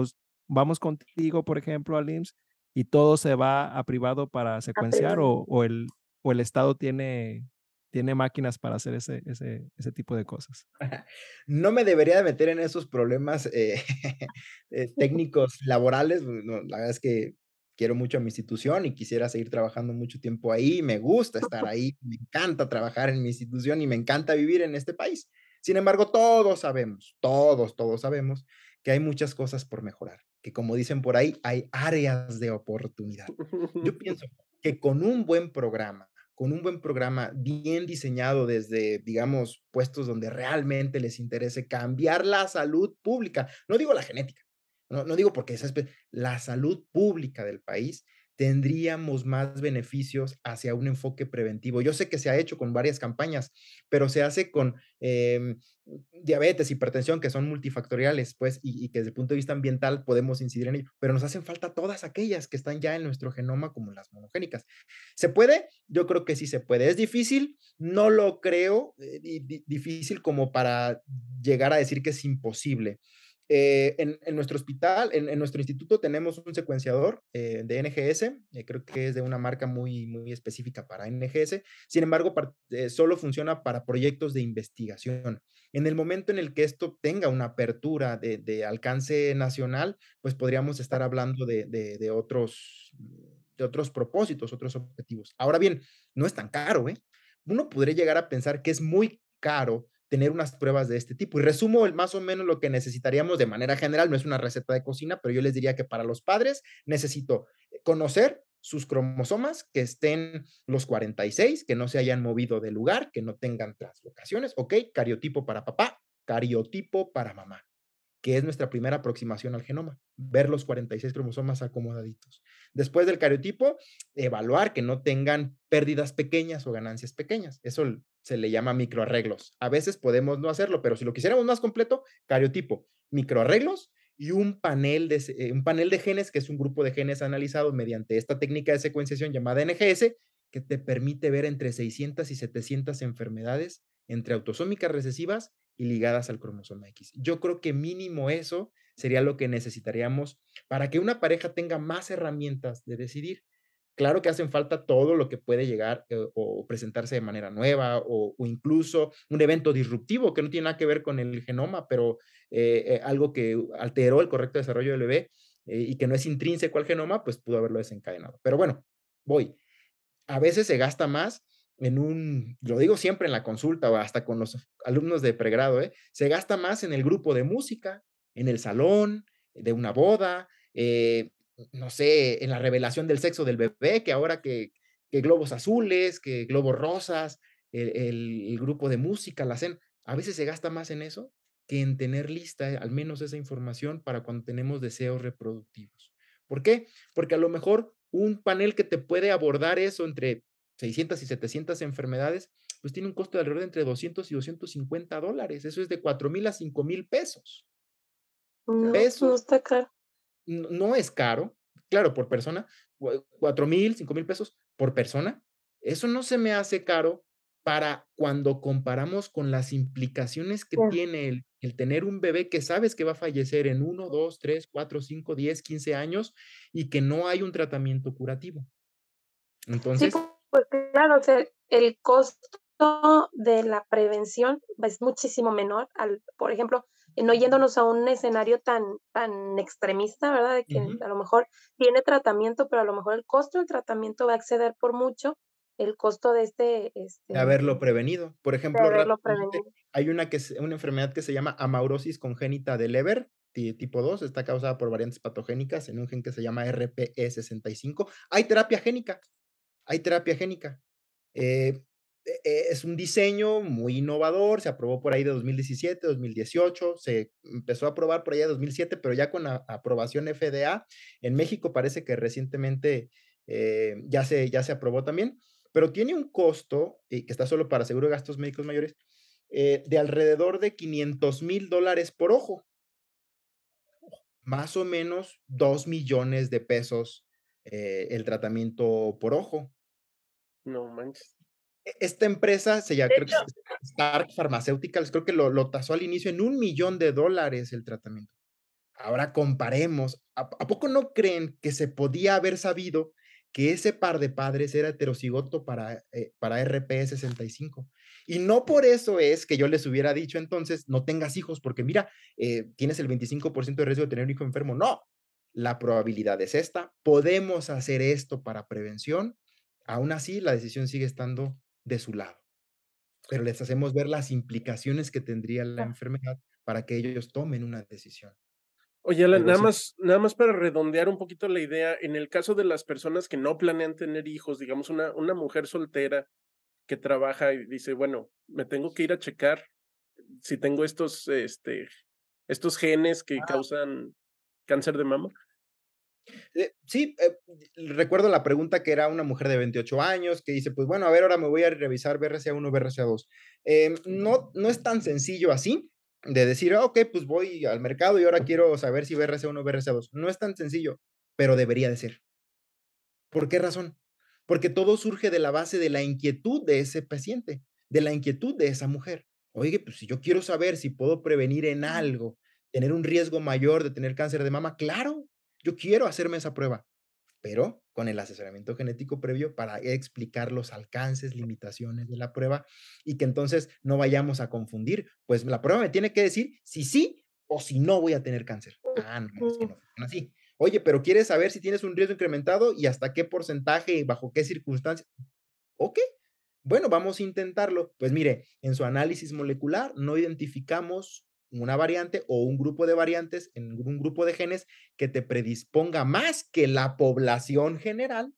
vamos contigo, por ejemplo, al IMSS y todo se va a privado para secuenciar o, o, el, o el Estado tiene tiene máquinas para hacer ese, ese, ese tipo de cosas. No me debería de meter en esos problemas eh, eh, técnicos laborales. la verdad es que quiero mucho a mi institución y quisiera seguir trabajando mucho tiempo ahí. Me gusta estar ahí, me encanta trabajar en mi institución y me encanta vivir en este país. Sin embargo, todos sabemos, todos, todos sabemos que hay muchas cosas por mejorar, que como dicen por ahí, hay áreas de oportunidad. Yo pienso que con un buen programa, con un buen programa bien diseñado desde, digamos, puestos donde realmente les interese cambiar la salud pública, no digo la genética, no, no digo porque es la salud pública del país, tendríamos más beneficios hacia un enfoque preventivo. Yo sé que se ha hecho con varias campañas, pero se hace con eh, diabetes, hipertensión, que son multifactoriales, pues, y, que desde el punto de vista ambiental podemos incidir en ello, pero nos hacen falta todas aquellas que están ya en nuestro genoma, como las monogénicas. ¿Se puede? Yo creo que sí se puede. ¿Es difícil? No lo creo, eh, difícil como para llegar a decir que es imposible. Eh, en, nuestro hospital, en, nuestro instituto tenemos un secuenciador eh, de NGS, eh, creo que es de una marca muy, muy específica para NGS, sin embargo, solo funciona para proyectos de investigación. En el momento en el que esto tenga una apertura de, alcance nacional, pues podríamos estar hablando de, de, otros, de otros propósitos, otros objetivos. Ahora bien, no es tan caro, ¿eh? Uno podría llegar a pensar que es muy caro tener unas pruebas de este tipo. Y resumo el, más o menos lo que necesitaríamos de manera general, no es una receta de cocina, pero yo les diría que para los padres necesito conocer sus cromosomas, que estén los 46, que no se hayan movido de lugar, que no tengan translocaciones, ok, cariotipo para papá, cariotipo para mamá que es nuestra primera aproximación al genoma, ver los 46 cromosomas acomodaditos. Después del cariotipo, evaluar que no tengan pérdidas pequeñas o ganancias pequeñas. Eso se le llama microarreglos. A veces podemos no hacerlo, pero si lo quisiéramos más completo, cariotipo, microarreglos y un panel de, eh, un panel de genes, que es un grupo de genes analizado mediante esta técnica de secuenciación llamada NGS, que te permite ver entre 600 y 700 enfermedades entre autosómicas recesivas y ligadas al cromosoma X. Yo creo que mínimo eso sería lo que necesitaríamos para que una pareja tenga más herramientas de decidir. Claro que hacen falta todo lo que puede llegar eh, o presentarse de manera nueva o, incluso un evento disruptivo que no tiene nada que ver con el genoma, pero eh, eh, algo que alteró el correcto desarrollo del bebé y que no es intrínseco al genoma, pues pudo haberlo desencadenado. Pero bueno, voy. A veces se gasta más en un, lo digo siempre en la consulta o hasta con los alumnos de pregrado, ¿eh? se gasta más en el grupo de música, en el salón, de una boda, eh, no sé, en la revelación del sexo del bebé, que ahora que, que globos azules, que globos rosas, el, grupo de música, la cena, a veces se gasta más en eso que en tener lista al menos esa información para cuando tenemos deseos reproductivos. ¿Por qué? Porque a lo mejor un panel que te puede abordar eso entre 600 y 700 enfermedades, pues tiene un costo de alrededor de entre 200 y 250 dólares. Eso es de 4 mil a 5 mil pesos. No, no está caro. No, es caro, claro, por persona, 4 mil, 5 mil pesos por persona. Eso no se me hace caro para cuando comparamos con las implicaciones que tiene el, el, tener un bebé que sabes que va a fallecer en 1, 2, 3, 4, 5, 10, 15 años y que no hay un tratamiento curativo. Entonces... Pues claro, el costo de la prevención es muchísimo menor al, por ejemplo, no yéndonos a un escenario tan, tan extremista, ¿verdad? De que a lo mejor tiene tratamiento, pero a lo mejor el costo del tratamiento va a exceder por mucho el costo de este... este de haberlo prevenido. Por ejemplo, hay una, que, una enfermedad que se llama amaurosis congénita de Leber, tipo 2, está causada por variantes patogénicas en un gen que se llama RPE65. Hay terapia génica, hay terapia génica. Eh, es un diseño muy innovador, se aprobó por ahí de 2017, 2018, se empezó a aprobar por ahí de 2007, pero ya con aprobación FDA. En México parece que recientemente eh, ya, se, ya se aprobó también, pero tiene un costo, y que está solo para seguro de gastos médicos mayores, eh, de alrededor de 500 mil dólares por ojo. Más o menos 2 millones de pesos eh, el tratamiento por ojo. No manches. E, esta empresa se llama creo que Stark Pharmaceuticals, creo que lo, lo, tasó al inicio en un millón de dólares el tratamiento. Ahora comparemos. ¿A, poco no creen que se podía haber sabido que ese par de padres era heterocigoto para, eh, para RP65? Y no por eso es que yo les hubiera dicho entonces, no tengas hijos, porque mira, eh, tienes el 25% de riesgo de tener un hijo enfermo. No, la probabilidad es esta. Podemos hacer esto para prevención. Aún así, la decisión sigue estando de su lado. Pero les hacemos ver las implicaciones que tendría la enfermedad para que ellos tomen una decisión. Oye, nada, más, nada más para redondear un poquito la idea, en el caso de las personas que no planean tener hijos, digamos una, una mujer soltera que trabaja y dice, bueno, me tengo que ir a checar si tengo estos, este, estos genes que causan cáncer de mama. Eh, sí, eh, recuerdo la pregunta que era una mujer de 28 años que dice, pues bueno, a ver, ahora me voy a revisar BRCA1, BRCA2. Em, no, no es tan sencillo así de decir, ah, ok, pues voy al mercado y ahora quiero saber si BRCA1 o BRCA2. No es tan sencillo, pero debería de ser. ¿Por qué razón? Porque todo surge de la base de la inquietud de ese paciente, de la inquietud de esa mujer. Oye, pues si yo quiero saber si puedo prevenir en algo, tener un riesgo mayor de tener cáncer de mama, claro, yo quiero hacerme esa prueba, pero con el asesoramiento genético previo para explicar los alcances, limitaciones de la prueba y que entonces no vayamos a confundir, pues la prueba me tiene que decir si sí o si no voy a tener cáncer. Ah, no, es que no así. Oye, pero ¿quieres saber si tienes un riesgo incrementado y hasta qué porcentaje y bajo qué circunstancias? Ok, bueno, vamos a intentarlo. Pues mire, en su análisis molecular no identificamos una variante o un grupo de variantes en un grupo de genes que te predisponga más que la población general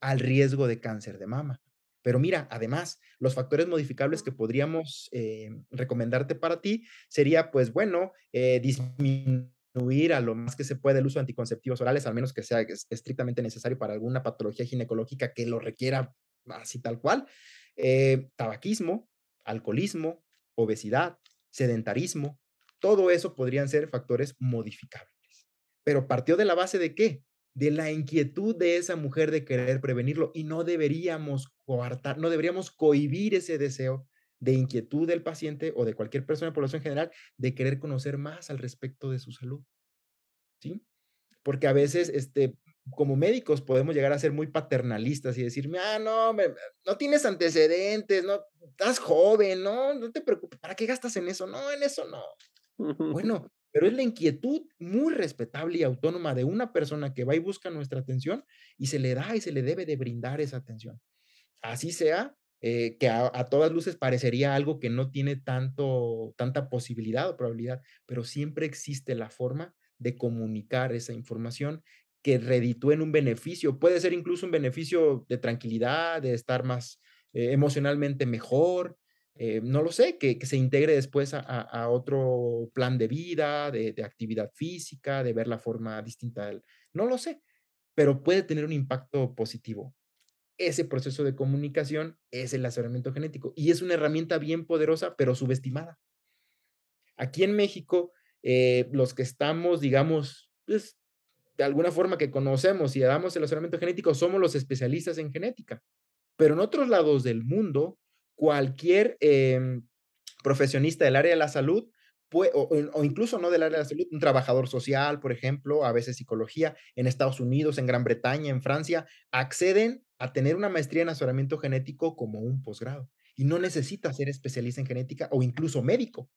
al riesgo de cáncer de mama. Pero mira, además, los factores modificables que podríamos eh, recomendarte para ti sería, pues bueno, eh, disminuir a lo más que se puede el uso de anticonceptivos orales, al menos que sea estrictamente necesario para alguna patología ginecológica que lo requiera así tal cual. Eh, tabaquismo, alcoholismo, obesidad, sedentarismo, todo eso podrían ser factores modificables. Pero partió de la base de qué? De la inquietud de esa mujer de querer prevenirlo y no deberíamos coartar, no deberíamos cohibir ese deseo de inquietud del paciente o de cualquier persona de población general de querer conocer más al respecto de su salud. ¿Sí? Porque a veces, este, como médicos podemos llegar a ser muy paternalistas y decirme, ah, no, no tienes antecedentes, no, estás joven, no, no te preocupes, ¿para qué gastas en eso? No, en eso no. Bueno, pero es la inquietud muy respetable y autónoma de una persona que va y busca nuestra atención y se le da y se le debe de brindar esa atención. Así sea, eh, que a, todas luces parecería algo que no tiene tanto, tanta posibilidad o probabilidad, pero siempre existe la forma de comunicar esa información que reditúe en un beneficio. Puede ser incluso un beneficio de tranquilidad, de estar más eh, emocionalmente mejor, eh, no lo sé, que, se integre después a, otro plan de vida, de, actividad física, de ver la forma distinta. no lo sé, pero puede tener un impacto positivo. Ese proceso de comunicación es el asesoramiento genético y es una herramienta bien poderosa, pero subestimada. Aquí en México, eh, los que estamos, digamos, pues, de alguna forma que conocemos y damos el asesoramiento genético, somos los especialistas en genética. Pero en otros lados del mundo, cualquier em, profesionista del área de la salud, o, incluso no del área de la salud, un trabajador social, por ejemplo, a veces psicología, en Estados Unidos, en Gran Bretaña, en Francia, acceden a tener una maestría en asesoramiento genético como un posgrado. Y no necesita ser especialista en genética o incluso médico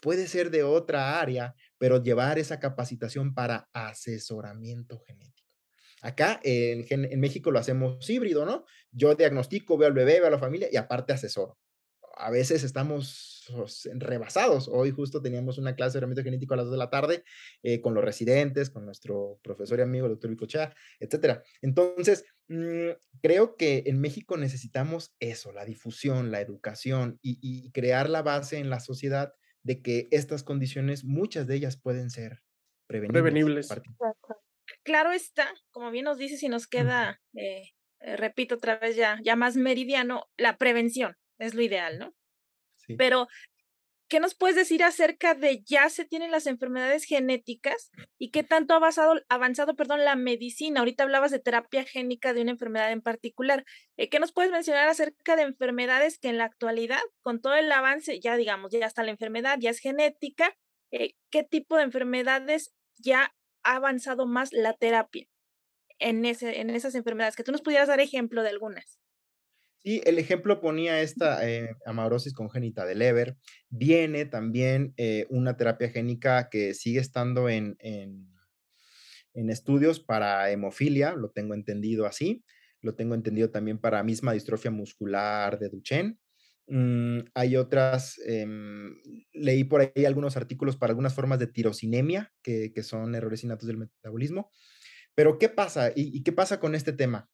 puede ser de otra área, pero llevar esa capacitación para asesoramiento genético. Acá en, en, México lo hacemos híbrido, ¿no? Yo diagnostico, veo al bebé, veo a la familia y aparte asesoro a veces estamos pues, rebasados. Hoy justo teníamos una clase de herramienta genético a las 2 de la tarde eh, con los residentes, con nuestro profesor y amigo, el doctor Bicochea, etcétera. Entonces, mm, creo que en México necesitamos eso, la difusión, la educación y, crear la base en la sociedad de que estas condiciones, muchas de ellas pueden ser prevenibles. Claro está, como bien nos dice, si nos queda, eh, eh, repito otra vez ya, ya más meridiano, la prevención es lo ideal, ¿no? Sí. Pero, ¿qué nos puedes decir acerca de ya se tienen las enfermedades genéticas y qué tanto ha avanzado, avanzado perdón, la medicina? Ahorita hablabas de terapia génica de una enfermedad en particular. Eh, ¿Qué nos puedes mencionar acerca de enfermedades que en la actualidad, con todo el avance, ya digamos, ya está la enfermedad, ya es genética, qué tipo de enfermedades ya ha avanzado más la terapia en, ese, en esas enfermedades? Que tú nos pudieras dar ejemplo de algunas. Sí, el ejemplo ponía esta eh, amaurosis congénita de Leber. Viene también eh, una terapia génica que sigue estando en, en, estudios para hemofilia, lo tengo entendido así. Lo tengo entendido también para misma distrofia muscular de Duchenne. Mm, hay otras, em, leí por ahí algunos artículos para algunas formas de tirosinemia, que, son errores innatos del metabolismo. Pero, ¿qué pasa? ¿Y qué pasa con este tema?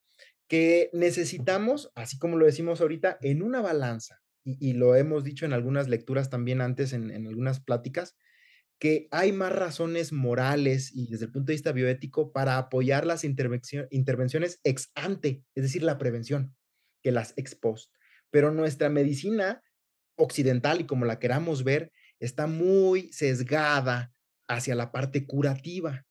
que necesitamos, así como lo decimos ahorita, en una balanza, y, lo hemos dicho en algunas lecturas también antes, en, algunas pláticas, que hay más razones morales y desde el punto de vista bioético para apoyar las intervenciones ex ante, es decir, la prevención, que las ex post. Pero nuestra medicina occidental y como la queramos ver, está muy sesgada hacia la parte curativa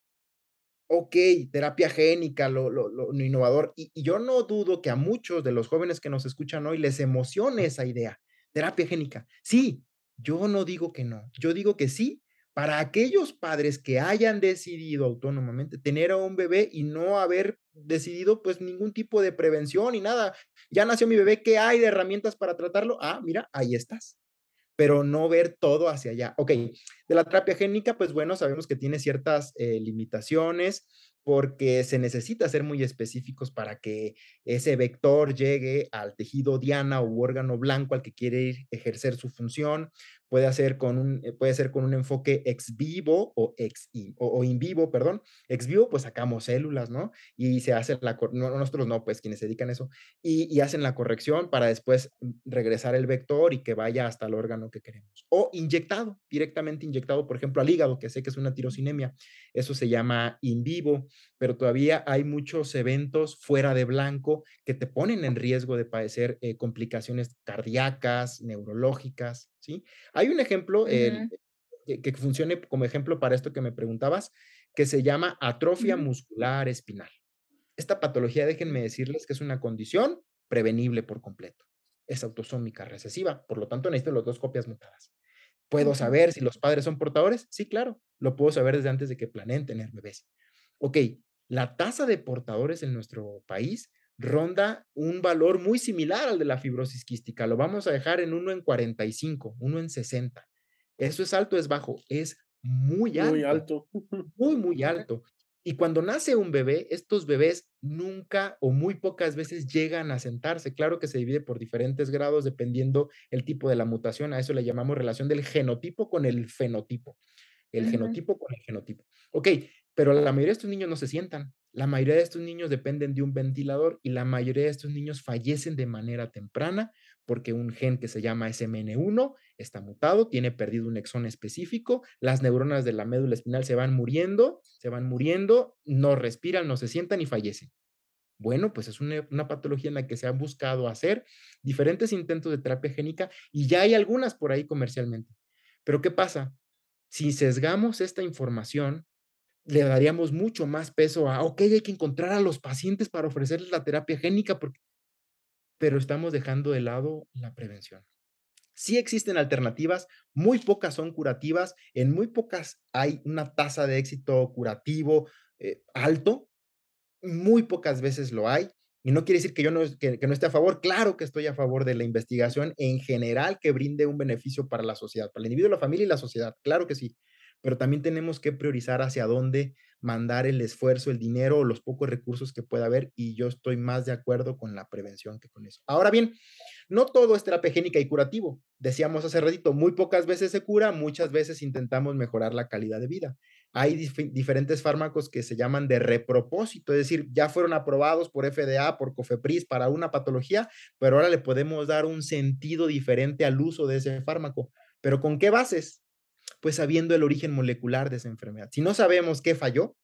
ok, terapia génica, lo, innovador. Y, yo no dudo que a muchos de los jóvenes que nos escuchan hoy les emocione esa idea, terapia génica. Sí, yo no digo que no, yo digo que sí. Para aquellos padres que hayan decidido autónomamente tener a un bebé y no haber decidido pues ningún tipo de prevención y nada, ya nació mi bebé, ¿qué hay de herramientas para tratarlo? Ah, mira, ahí estás pero no ver todo hacia allá. Ok, de la terapia génica, pues bueno, sabemos que tiene ciertas eh, limitaciones porque se necesita ser muy específicos para que ese vector llegue al tejido diana u órgano blanco al que quiere ejercer su función puede, hacer con un, eh, puede ser con un enfoque ex vivo o, ex in, o, in vivo, perdón. Ex vivo, pues sacamos células, ¿no? Y se hace la, no, nosotros no, pues quienes se dedican a eso, y, hacen la corrección para después regresar el vector y que vaya hasta el órgano que queremos. O inyectado, directamente inyectado, por ejemplo, al hígado, que sé que es una tirosinemia. Eso se llama in vivo, pero todavía hay muchos eventos fuera de blanco que te ponen en riesgo de padecer eh, complicaciones cardíacas, neurológicas, ¿sí? Hay un ejemplo que, que, funcione como ejemplo para esto que me preguntabas, que se llama atrofia muscular espinal. Esta patología, déjenme decirles que es una condición prevenible por completo. Es autosómica recesiva, por lo tanto necesito las dos copias mutadas. ¿Puedo saber si los padres son portadores? Sí, claro, lo puedo saber desde antes de que planeen tener bebés. Ok, la tasa de portadores en nuestro país ronda un valor muy similar al de la fibrosis quística. Lo vamos a dejar en 1 en 45, 1 en 60. ¿Eso es alto o es bajo? Es muy alto. Muy alto. Muy, muy alto. Y cuando nace un bebé, estos bebés nunca o muy pocas veces llegan a sentarse. Claro que se divide por diferentes grados dependiendo el tipo de la mutación. A eso le llamamos relación del genotipo con el fenotipo. El genotipo con el genotipo. Ok, pero la mayoría de estos niños no se sientan. La mayoría de estos niños dependen de un ventilador y la mayoría de estos niños fallecen de manera temprana porque un gen que se llama SMN1 está mutado, tiene perdido un exón específico, las neuronas de la médula espinal se van muriendo, se van muriendo, no respiran, no se sientan y fallecen. Bueno, pues es una, patología en la que se han buscado hacer diferentes intentos de terapia génica y ya hay algunas por ahí comercialmente. Pero ¿qué pasa? Si sesgamos esta información, le daríamos mucho más peso a, ok, hay que encontrar a los pacientes para ofrecerles la terapia génica, pero estamos dejando de lado la prevención. Sí existen alternativas, muy pocas son curativas, en muy pocas hay una tasa de éxito curativo eh, alto, muy pocas veces lo hay, Y no quiere decir que yo no, que, no esté a favor, claro que estoy a favor de la investigación en general que brinde un beneficio para la sociedad, para el individuo, la familia y la sociedad, claro que sí, pero también tenemos que priorizar hacia dónde mandar el esfuerzo, el dinero o los pocos recursos que pueda haber y yo estoy más de acuerdo con la prevención que con eso. Ahora bien, no todo es terapia génica y curativo. Decíamos hace ratito, muy pocas veces se cura, muchas veces intentamos mejorar la calidad de vida. Hay diferentes fármacos que se llaman de repropósito, es decir, ya fueron aprobados por FDA, por COFEPRIS para una patología, pero ahora le podemos dar un sentido diferente al uso de ese fármaco. ¿Pero con qué bases? Pues sabiendo el origen molecular de esa enfermedad. Si no sabemos qué falló,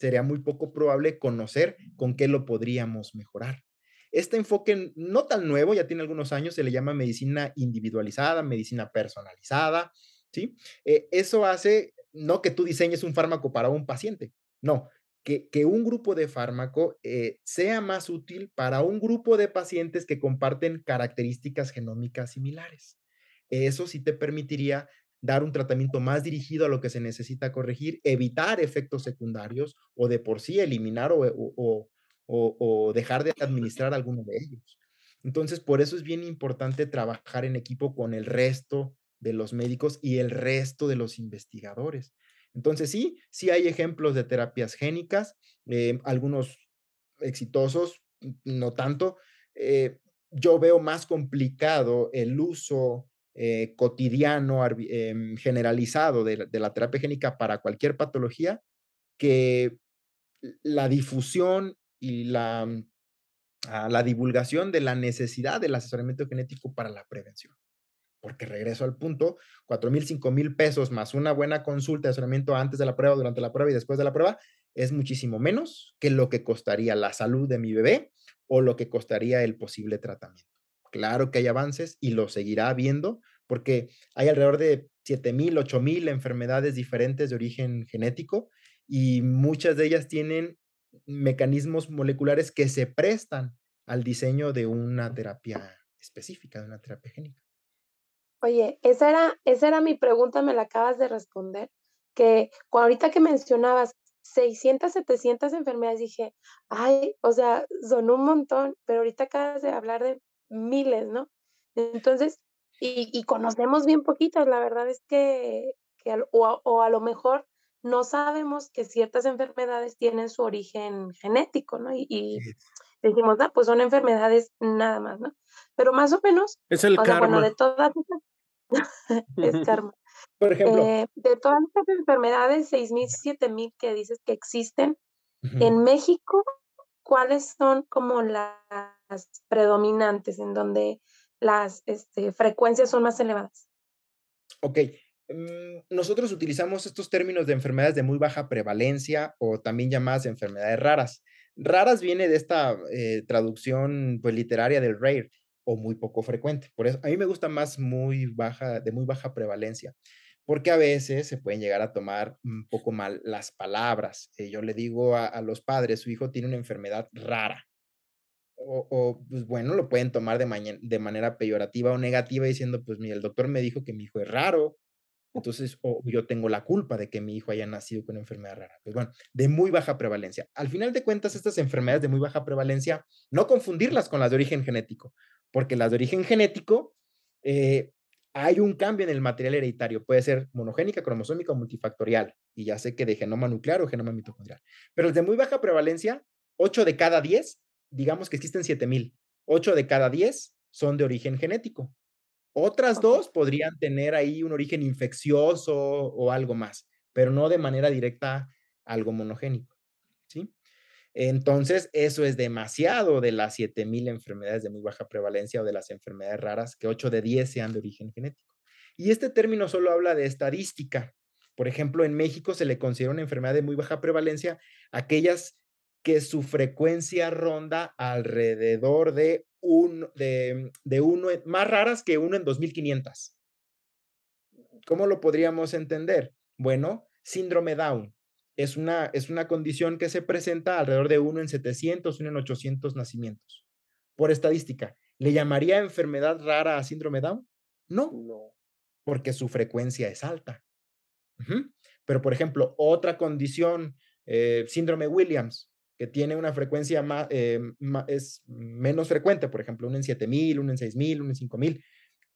sería muy poco probable conocer con qué lo podríamos mejorar. Este enfoque no tan nuevo, ya tiene algunos años, se le llama medicina individualizada, medicina personalizada, ¿sí? Eh, eso hace no que tú diseñes un fármaco para un paciente, no, que, que un grupo de fármaco eh, sea más útil para un grupo de pacientes que comparten características genómicas similares. Eso sí te permitiría dar un tratamiento más dirigido a lo que se necesita corregir, evitar efectos secundarios o de por sí eliminar o, o, dejar de administrar alguno de ellos. Entonces, por eso es bien importante trabajar en equipo con el resto de los médicos y el resto de los investigadores. Entonces, sí, sí hay ejemplos de terapias génicas, eh, algunos exitosos, no tanto. Eh, yo veo más complicado el uso eh, cotidiano, em, generalizado de, la terapia génica para cualquier patología que la difusión y la, mm, ah, la divulgación de la necesidad del asesoramiento genético para la prevención. Porque regreso al punto, cuatro mil, cinco mil pesos más una buena consulta de asesoramiento antes de la prueba, durante la prueba y después de la prueba es muchísimo menos que lo que costaría la salud de mi bebé o lo que costaría el posible tratamiento. Claro que hay avances y lo seguirá habiendo porque hay alrededor de 7.000, 8.000 enfermedades diferentes de origen genético y muchas de ellas tienen mecanismos moleculares que se prestan al diseño de una terapia específica, de una terapia génica. Oye, esa era, esa era mi pregunta, me la acabas de responder, que ahorita que mencionabas 600, 700 enfermedades, dije, ay, o sea, son un montón, pero ahorita acabas de hablar de miles, ¿no? Entonces, y, conocemos bien poquitas, la verdad es que, o, a, lo mejor no sabemos que ciertas enfermedades tienen su origen genético, ¿no? Y, decimos, ah, pues son enfermedades nada más, ¿no? Pero más o menos, es el karma. bueno, de todas es karma. Por ejemplo, eh, de todas estas enfermedades, 6.000, 7.000 que dices que existen, en México, ¿cuáles son como las predominantes en donde las este, frecuencias son más elevadas. Ok. Mm, nosotros utilizamos estos términos de enfermedades de muy baja prevalencia o también llamadas enfermedades raras. Raras viene de esta eh, traducción pues, literaria del rare o muy poco frecuente. Por eso a mí me gusta más muy baja, de muy baja prevalencia, porque a veces se pueden llegar a tomar un poco mal las palabras. Eh, yo le digo a, los padres, su hijo tiene una enfermedad rara o, pues bueno, lo pueden tomar de, de manera peyorativa o negativa diciendo, pues mira, el doctor me dijo que mi hijo es raro, entonces, o yo tengo la culpa de que mi hijo haya nacido con una enfermedad rara. Pues bueno, de muy baja prevalencia. Al final de cuentas, estas enfermedades de muy baja prevalencia, no confundirlas con las de origen genético, porque las de origen genético, eh, hay un cambio en el material hereditario. Puede ser monogénica, cromosómica o multifactorial. Y ya sé que de genoma nuclear o genoma mitocondrial. Pero de muy baja prevalencia, 8 de cada 10 digamos que existen 7000, 8 de cada 10 son de origen genético. Otras dos podrían tener ahí un origen infeccioso o algo más, pero no de manera directa algo monogénico, ¿sí? Entonces, eso es demasiado de las 7000 enfermedades de muy baja prevalencia o de las enfermedades raras, que 8 de 10 sean de origen genético. Y este término solo habla de estadística. Por ejemplo, en México se le considera una enfermedad de muy baja prevalencia aquellas que su frecuencia ronda alrededor de, un, uno, más raras que uno en 2500. ¿Cómo lo podríamos entender? Bueno, síndrome Down es una, es una condición que se presenta alrededor de uno en 700, uno en 800 nacimientos. Por estadística, ¿le llamaría enfermedad rara a síndrome Down? No, no. porque su frecuencia es alta. Pero, por ejemplo, otra condición, eh, síndrome Williams, que tiene una frecuencia más, eh, es menos frecuente, por ejemplo, uno en 7000, uno en 6000, uno en 5000,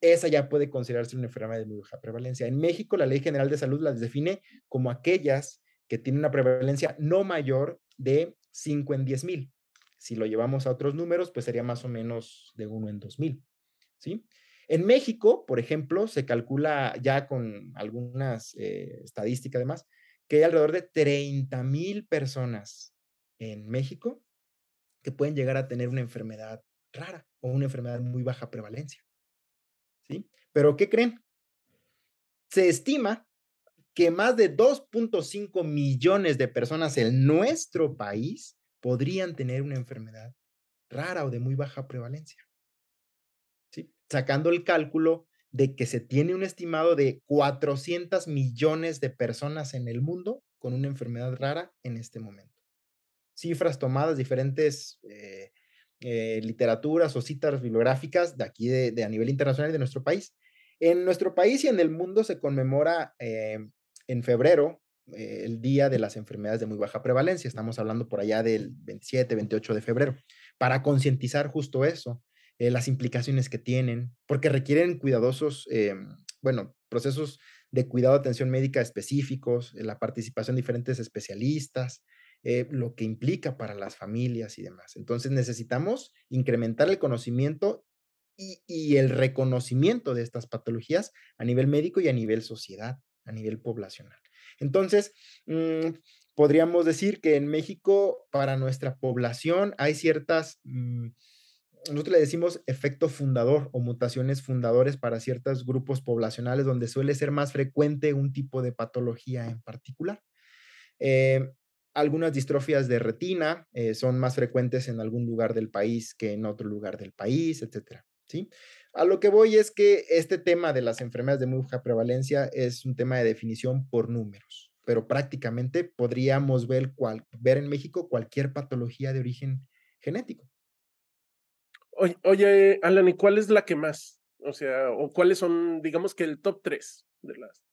esa ya puede considerarse una enfermedad de muy baja prevalencia. En México, la Ley General de Salud las define como aquellas que tienen una prevalencia no mayor de 5 en 10,000. Si lo llevamos a otros números, pues sería más o menos de 1 en 2000. ¿sí? En México, por ejemplo, se calcula ya con algunas eh, estadísticas además, que hay alrededor de 30 mil personas en México que pueden llegar a tener una enfermedad rara o una enfermedad muy baja prevalencia. ¿Sí? Pero ¿qué creen? Se estima que más de 2.5 millones de personas en nuestro país podrían tener una enfermedad rara o de muy baja prevalencia. ¿Sí? Sacando el cálculo de que se tiene un estimado de 400 millones de personas en el mundo con una enfermedad rara en este momento. Cifras tomadas diferentes eh, eh, literaturas o citas bibliográficas de aquí de, a nivel internacional de nuestro país. En nuestro país y en el mundo se conmemora eh, en febrero el Día de las Enfermedades de Muy Baja Prevalencia. Estamos hablando por allá del 27, 28 de febrero, para concientizar justo eso, eh, las implicaciones que tienen, porque requieren cuidadosos, eh, bueno, procesos de cuidado atención médica específicos, eh, la participación de diferentes especialistas, lo que implica para las familias y demás. Entonces necesitamos incrementar el conocimiento y, el reconocimiento de estas patologías a nivel médico y a nivel sociedad, a nivel poblacional. Entonces, mm, podríamos decir que en México, para nuestra población, hay ciertas... Mm, nosotros le decimos efecto fundador o mutaciones fundadores para ciertos grupos poblacionales donde suele ser más frecuente un tipo de patología en particular. Eh, algunas distrofias de retina eh, son más frecuentes en algún lugar del país que en otro lugar del país, etcétera. ¿Sí? A lo que voy es que este tema de las enfermedades de muy baja prevalencia es un tema de definición por números, pero prácticamente podríamos ver, ver en México cualquier patología de origen genético. Oye, Alan, ¿y cuál es la que más? O sea, o cuáles son, digamos que el top 3 de las.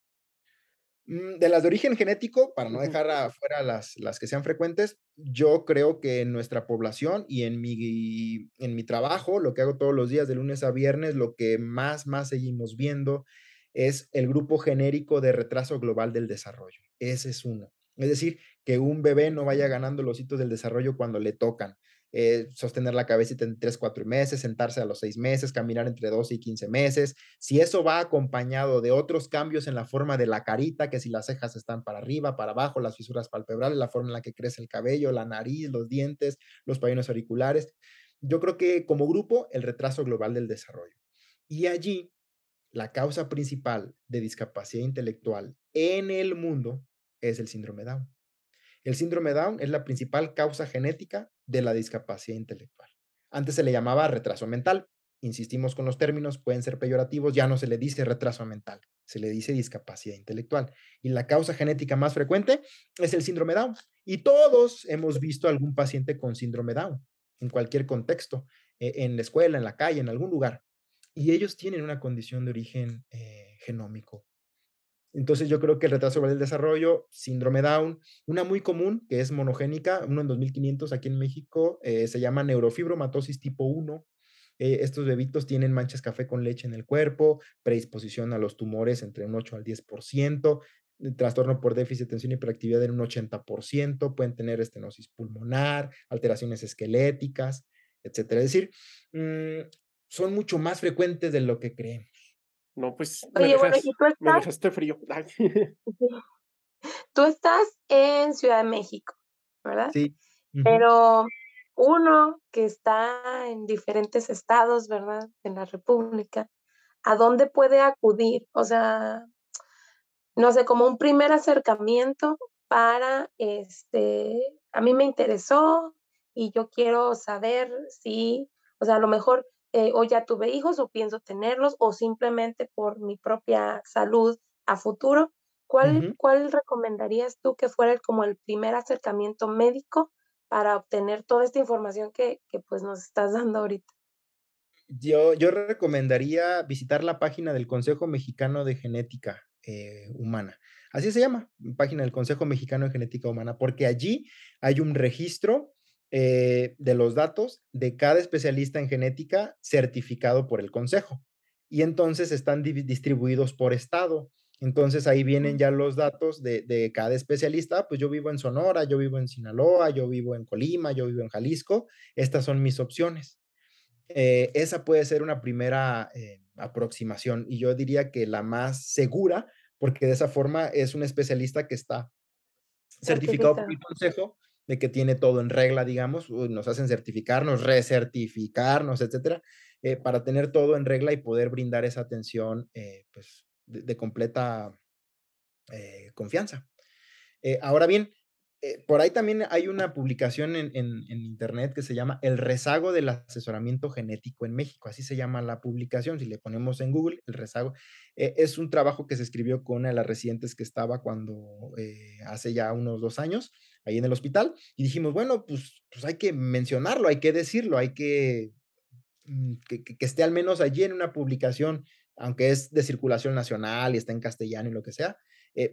Mm, de las de origen genético, para no dejar afuera las, las que sean frecuentes, yo creo que en nuestra población y en mi, en mi trabajo, lo que hago todos los días de lunes a viernes, lo que más, más seguimos viendo es el grupo genérico de retraso global del desarrollo. Ese es uno. Es decir, que un bebé no vaya ganando los hitos del desarrollo cuando le tocan, eh, sostener la cabecita en 3, 4 meses, sentarse a los 6 meses, caminar entre 12 y 15 meses. Si eso va acompañado de otros cambios en la forma de la carita, que si las cejas están para arriba, para abajo, las fisuras palpebrales, la forma en la que crece el cabello, la nariz, los dientes, los pabellones auriculares, yo creo que como grupo el retraso global del desarrollo. Y allí la causa principal de discapacidad intelectual en el mundo es el síndrome Down. El síndrome Down es la principal causa genética de la discapacidad intelectual. Antes se le llamaba retraso mental. Insistimos con los términos, pueden ser peyorativos, ya no se le dice retraso mental, se le dice discapacidad intelectual. Y la causa genética más frecuente es el síndrome Down. Y todos hemos visto algún paciente con síndrome Down, en cualquier contexto, e, en la escuela, en la calle, en algún lugar. Y ellos tienen una condición de origen eh, genómico entonces yo creo que el retraso del desarrollo, síndrome Down, una muy común que es monogénica, uno en 2500 aquí en México, eh, se llama neurofibromatosis tipo 1. Eh, estos bebitos tienen manchas café con leche en el cuerpo, predisposición a los tumores entre un 8 al 10%, trastorno por déficit de atención y hiperactividad en un 80%, pueden tener estenosis pulmonar, alteraciones esqueléticas, etcétera. Es decir, mm, son mucho más frecuentes de lo que creemos. No, pues me, dejaste frío. tú estás en Ciudad de México, ¿verdad? Sí. Pero uno que está en diferentes estados, ¿verdad? En la República, ¿a dónde puede acudir? O sea, no sé, como un primer acercamiento para, este, a mí me interesó y yo quiero saber si, o sea, a lo mejor eh, o ya tuve hijos o pienso tenerlos o simplemente por mi propia salud a futuro. ¿Cuál, ¿Cuál recomendarías tú que fuera como el primer acercamiento médico para obtener toda esta información que, que pues nos estás dando ahorita? Yo, yo recomendaría visitar la página del Consejo Mexicano de Genética eh, Humana. Así se llama, página del Consejo Mexicano de Genética Humana, porque allí hay un registro eh, de los datos de cada especialista en genética certificado por el Consejo. Y entonces están distribuidos por estado. Entonces ahí vienen ya los datos de, cada especialista. Pues yo vivo en Sonora, yo vivo en Sinaloa, yo vivo en Colima, yo vivo en Jalisco. Estas son mis opciones. Eh, esa puede ser una primera eh, aproximación y yo diría que la más segura, porque de esa forma es un especialista que está certificado por el consejo de que tiene todo en regla, digamos, nos hacen certificarnos, recertificarnos, etcétera, eh, para tener todo en regla y poder brindar esa atención pues, de, completa confianza. ahora bien, eh, por ahí también hay una publicación en, internet que se llama El rezago del asesoramiento genético en México. Así se llama la publicación. Si le ponemos en Google, el rezago. Eh, es un trabajo que se escribió con una de las residentes que estaba cuando eh, hace ya unos dos años ahí en el hospital. Y dijimos, bueno, pues, pues hay que mencionarlo, hay que decirlo, hay mm, que, que esté al menos allí en una publicación, aunque es de circulación nacional y está en castellano y lo que sea.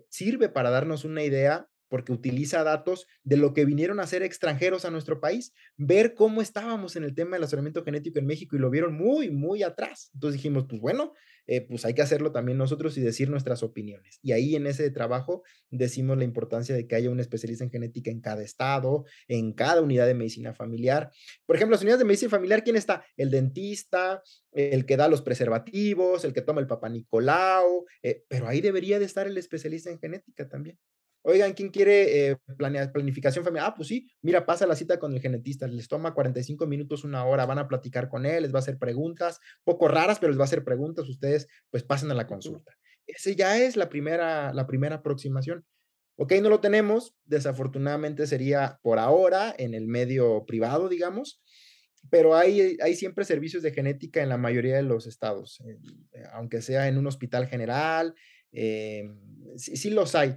sirve para darnos una idea porque utiliza datos de lo que vinieron a ser extranjeros a nuestro país, ver cómo estábamos en el tema del asesoramiento genético en México y lo vieron muy, muy atrás. Entonces dijimos, pues bueno, eh, pues hay que hacerlo también nosotros y decir nuestras opiniones. Y ahí en ese trabajo decimos la importancia de que haya un especialista en genética en cada estado, en cada unidad de medicina familiar. Por ejemplo, las unidades de medicina familiar, ¿quién está? El dentista, el que da los preservativos, el que toma el papá Nicolau, eh, pero ahí debería de estar el especialista en genética también. Oigan, ¿quién quiere eh, planificación familiar? Ah, pues sí, mira, pasa la cita con el genetista, les toma 45 minutos, una hora, van a platicar con él, les va a hacer preguntas, poco raras, pero les va a hacer preguntas, ustedes pues pasen a la consulta. Ese ya es la primera, la primera aproximación. Ok, no lo tenemos, desafortunadamente sería por ahora en el medio privado, digamos, pero hay, hay siempre servicios de genética en la mayoría de los estados, eh, aunque sea en un hospital general, eh, sí, sí los hay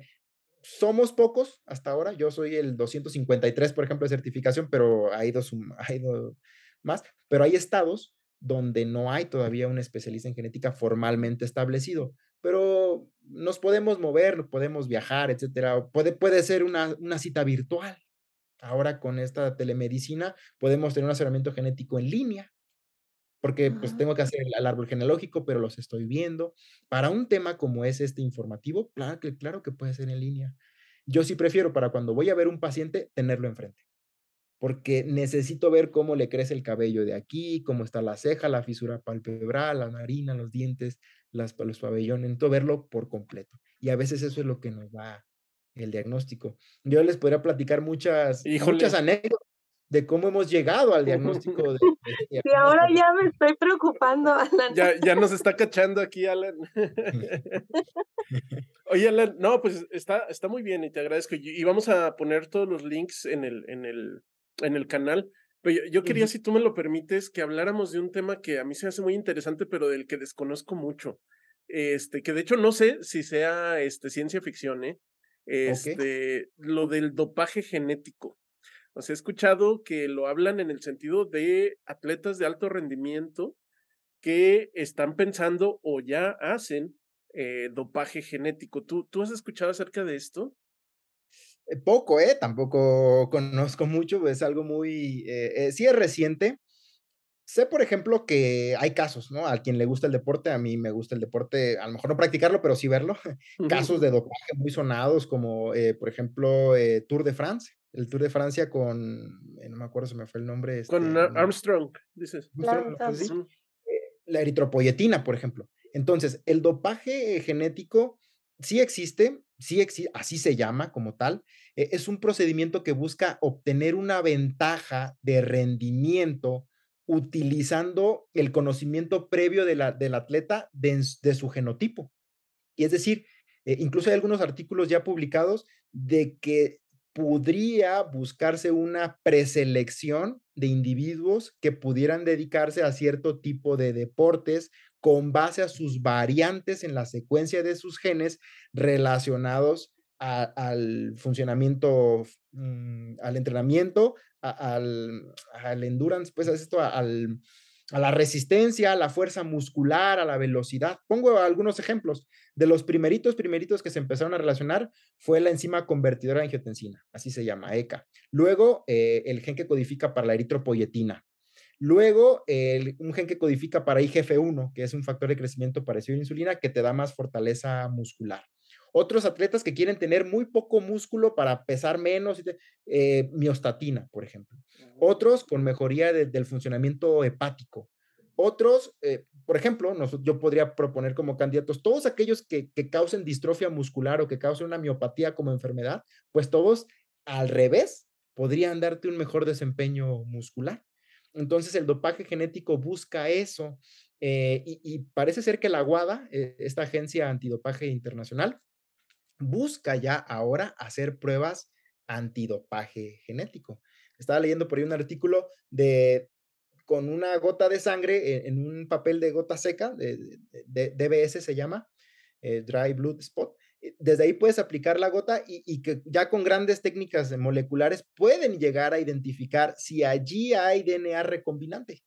somos pocos hasta ahora. Yo soy el 253, por ejemplo, de certificación, pero hay dos, hay dos más. Pero hay estados donde no hay todavía un especialista en genética formalmente establecido. Pero nos podemos mover, podemos viajar, etcétera. Puede, puede ser una, una cita virtual. Ahora con esta telemedicina podemos tener un asesoramiento genético en línea porque pues tengo que hacer el, árbol genealógico, pero los estoy viendo. Para un tema como es este informativo, claro que, claro que puede ser en línea. Yo sí prefiero para cuando voy a ver un paciente tenerlo enfrente, porque necesito ver cómo le crece el cabello de aquí, cómo está la ceja, la fisura palpebral, la narina, los dientes, las, los pabellones, necesito verlo por completo. Y a veces eso es lo que nos da el diagnóstico. Yo les podría platicar muchas, muchas anécdotas de cómo hemos llegado al diagnóstico. De, y ahora ya me estoy preocupando, Alan. Ya, ya nos está cachando aquí, Alan. Oye, Alan, no, pues está, está muy bien y te agradezco. Y vamos a poner todos los links en el, en el, en el canal. Pero yo, quería, si tú me lo permites, que habláramos de un tema que a mí se me hace muy interesante, pero del que desconozco mucho. Este, que de hecho no sé si sea este, ciencia ficción, ¿eh? Este, lo del dopaje genético. O sea, he escuchado que lo hablan en el sentido de atletas de alto rendimiento que están pensando o ya hacen eh, dopaje genético. ¿Tú, ¿Tú has escuchado acerca de esto? Eh, poco, ¿eh? Tampoco conozco mucho, es algo muy, eh, sí es reciente. Sé, por ejemplo, que hay casos, ¿no? A quien le gusta el deporte, a mí me gusta el deporte, a lo mejor no practicarlo, pero sí verlo. casos de dopaje muy sonados, como por ejemplo Tour de France el Tour de Francia con, eh, no me acuerdo si me fue el nombre. con este, Armstrong, dices. Pues eh, la eritropoyetina, por ejemplo. Entonces, el dopaje genético sí existe, sí existe, así se llama como tal. Es un procedimiento que busca obtener una ventaja de rendimiento utilizando el conocimiento previo de la, del atleta de, su genotipo. Y es decir, eh, incluso hay algunos artículos ya publicados de que podría buscarse una preselección de individuos que pudieran dedicarse a cierto tipo de deportes con base a sus variantes en la secuencia de sus genes relacionados al funcionamiento, mm, al entrenamiento, al, endurance, pues esto, al, a la resistencia, a la fuerza muscular, a la velocidad. Pongo algunos ejemplos. De los primeritos, primeritos que se empezaron a relacionar fue la enzima convertidora de angiotensina, así se llama, ECA. Luego, eh, el gen que codifica para la eritropoyetina. Luego, un gen que codifica para IGF-1, que es un factor de crecimiento parecido a la insulina, que te da más fortaleza muscular. Otros atletas que quieren tener muy poco músculo para pesar menos, eh, miostatina, por ejemplo. Otros con mejoría del funcionamiento hepático. Otros, eh, por ejemplo, yo podría proponer como candidatos todos aquellos que, que causen distrofia muscular o que causen una miopatía como enfermedad, pues todos al revés podrían darte un mejor desempeño muscular. Entonces el dopaje genético busca eso eh, y, y, parece ser que la WADA, esta agencia antidopaje internacional, busca ya ahora hacer pruebas antidopaje genético. Estaba leyendo por ahí un artículo de con una gota de sangre en, un papel de gota seca, de, DBS se llama, eh, Dry Blood Spot. Eh, desde ahí puedes aplicar la gota y, y, que ya con grandes técnicas moleculares pueden llegar a identificar si allí hay DNA recombinante.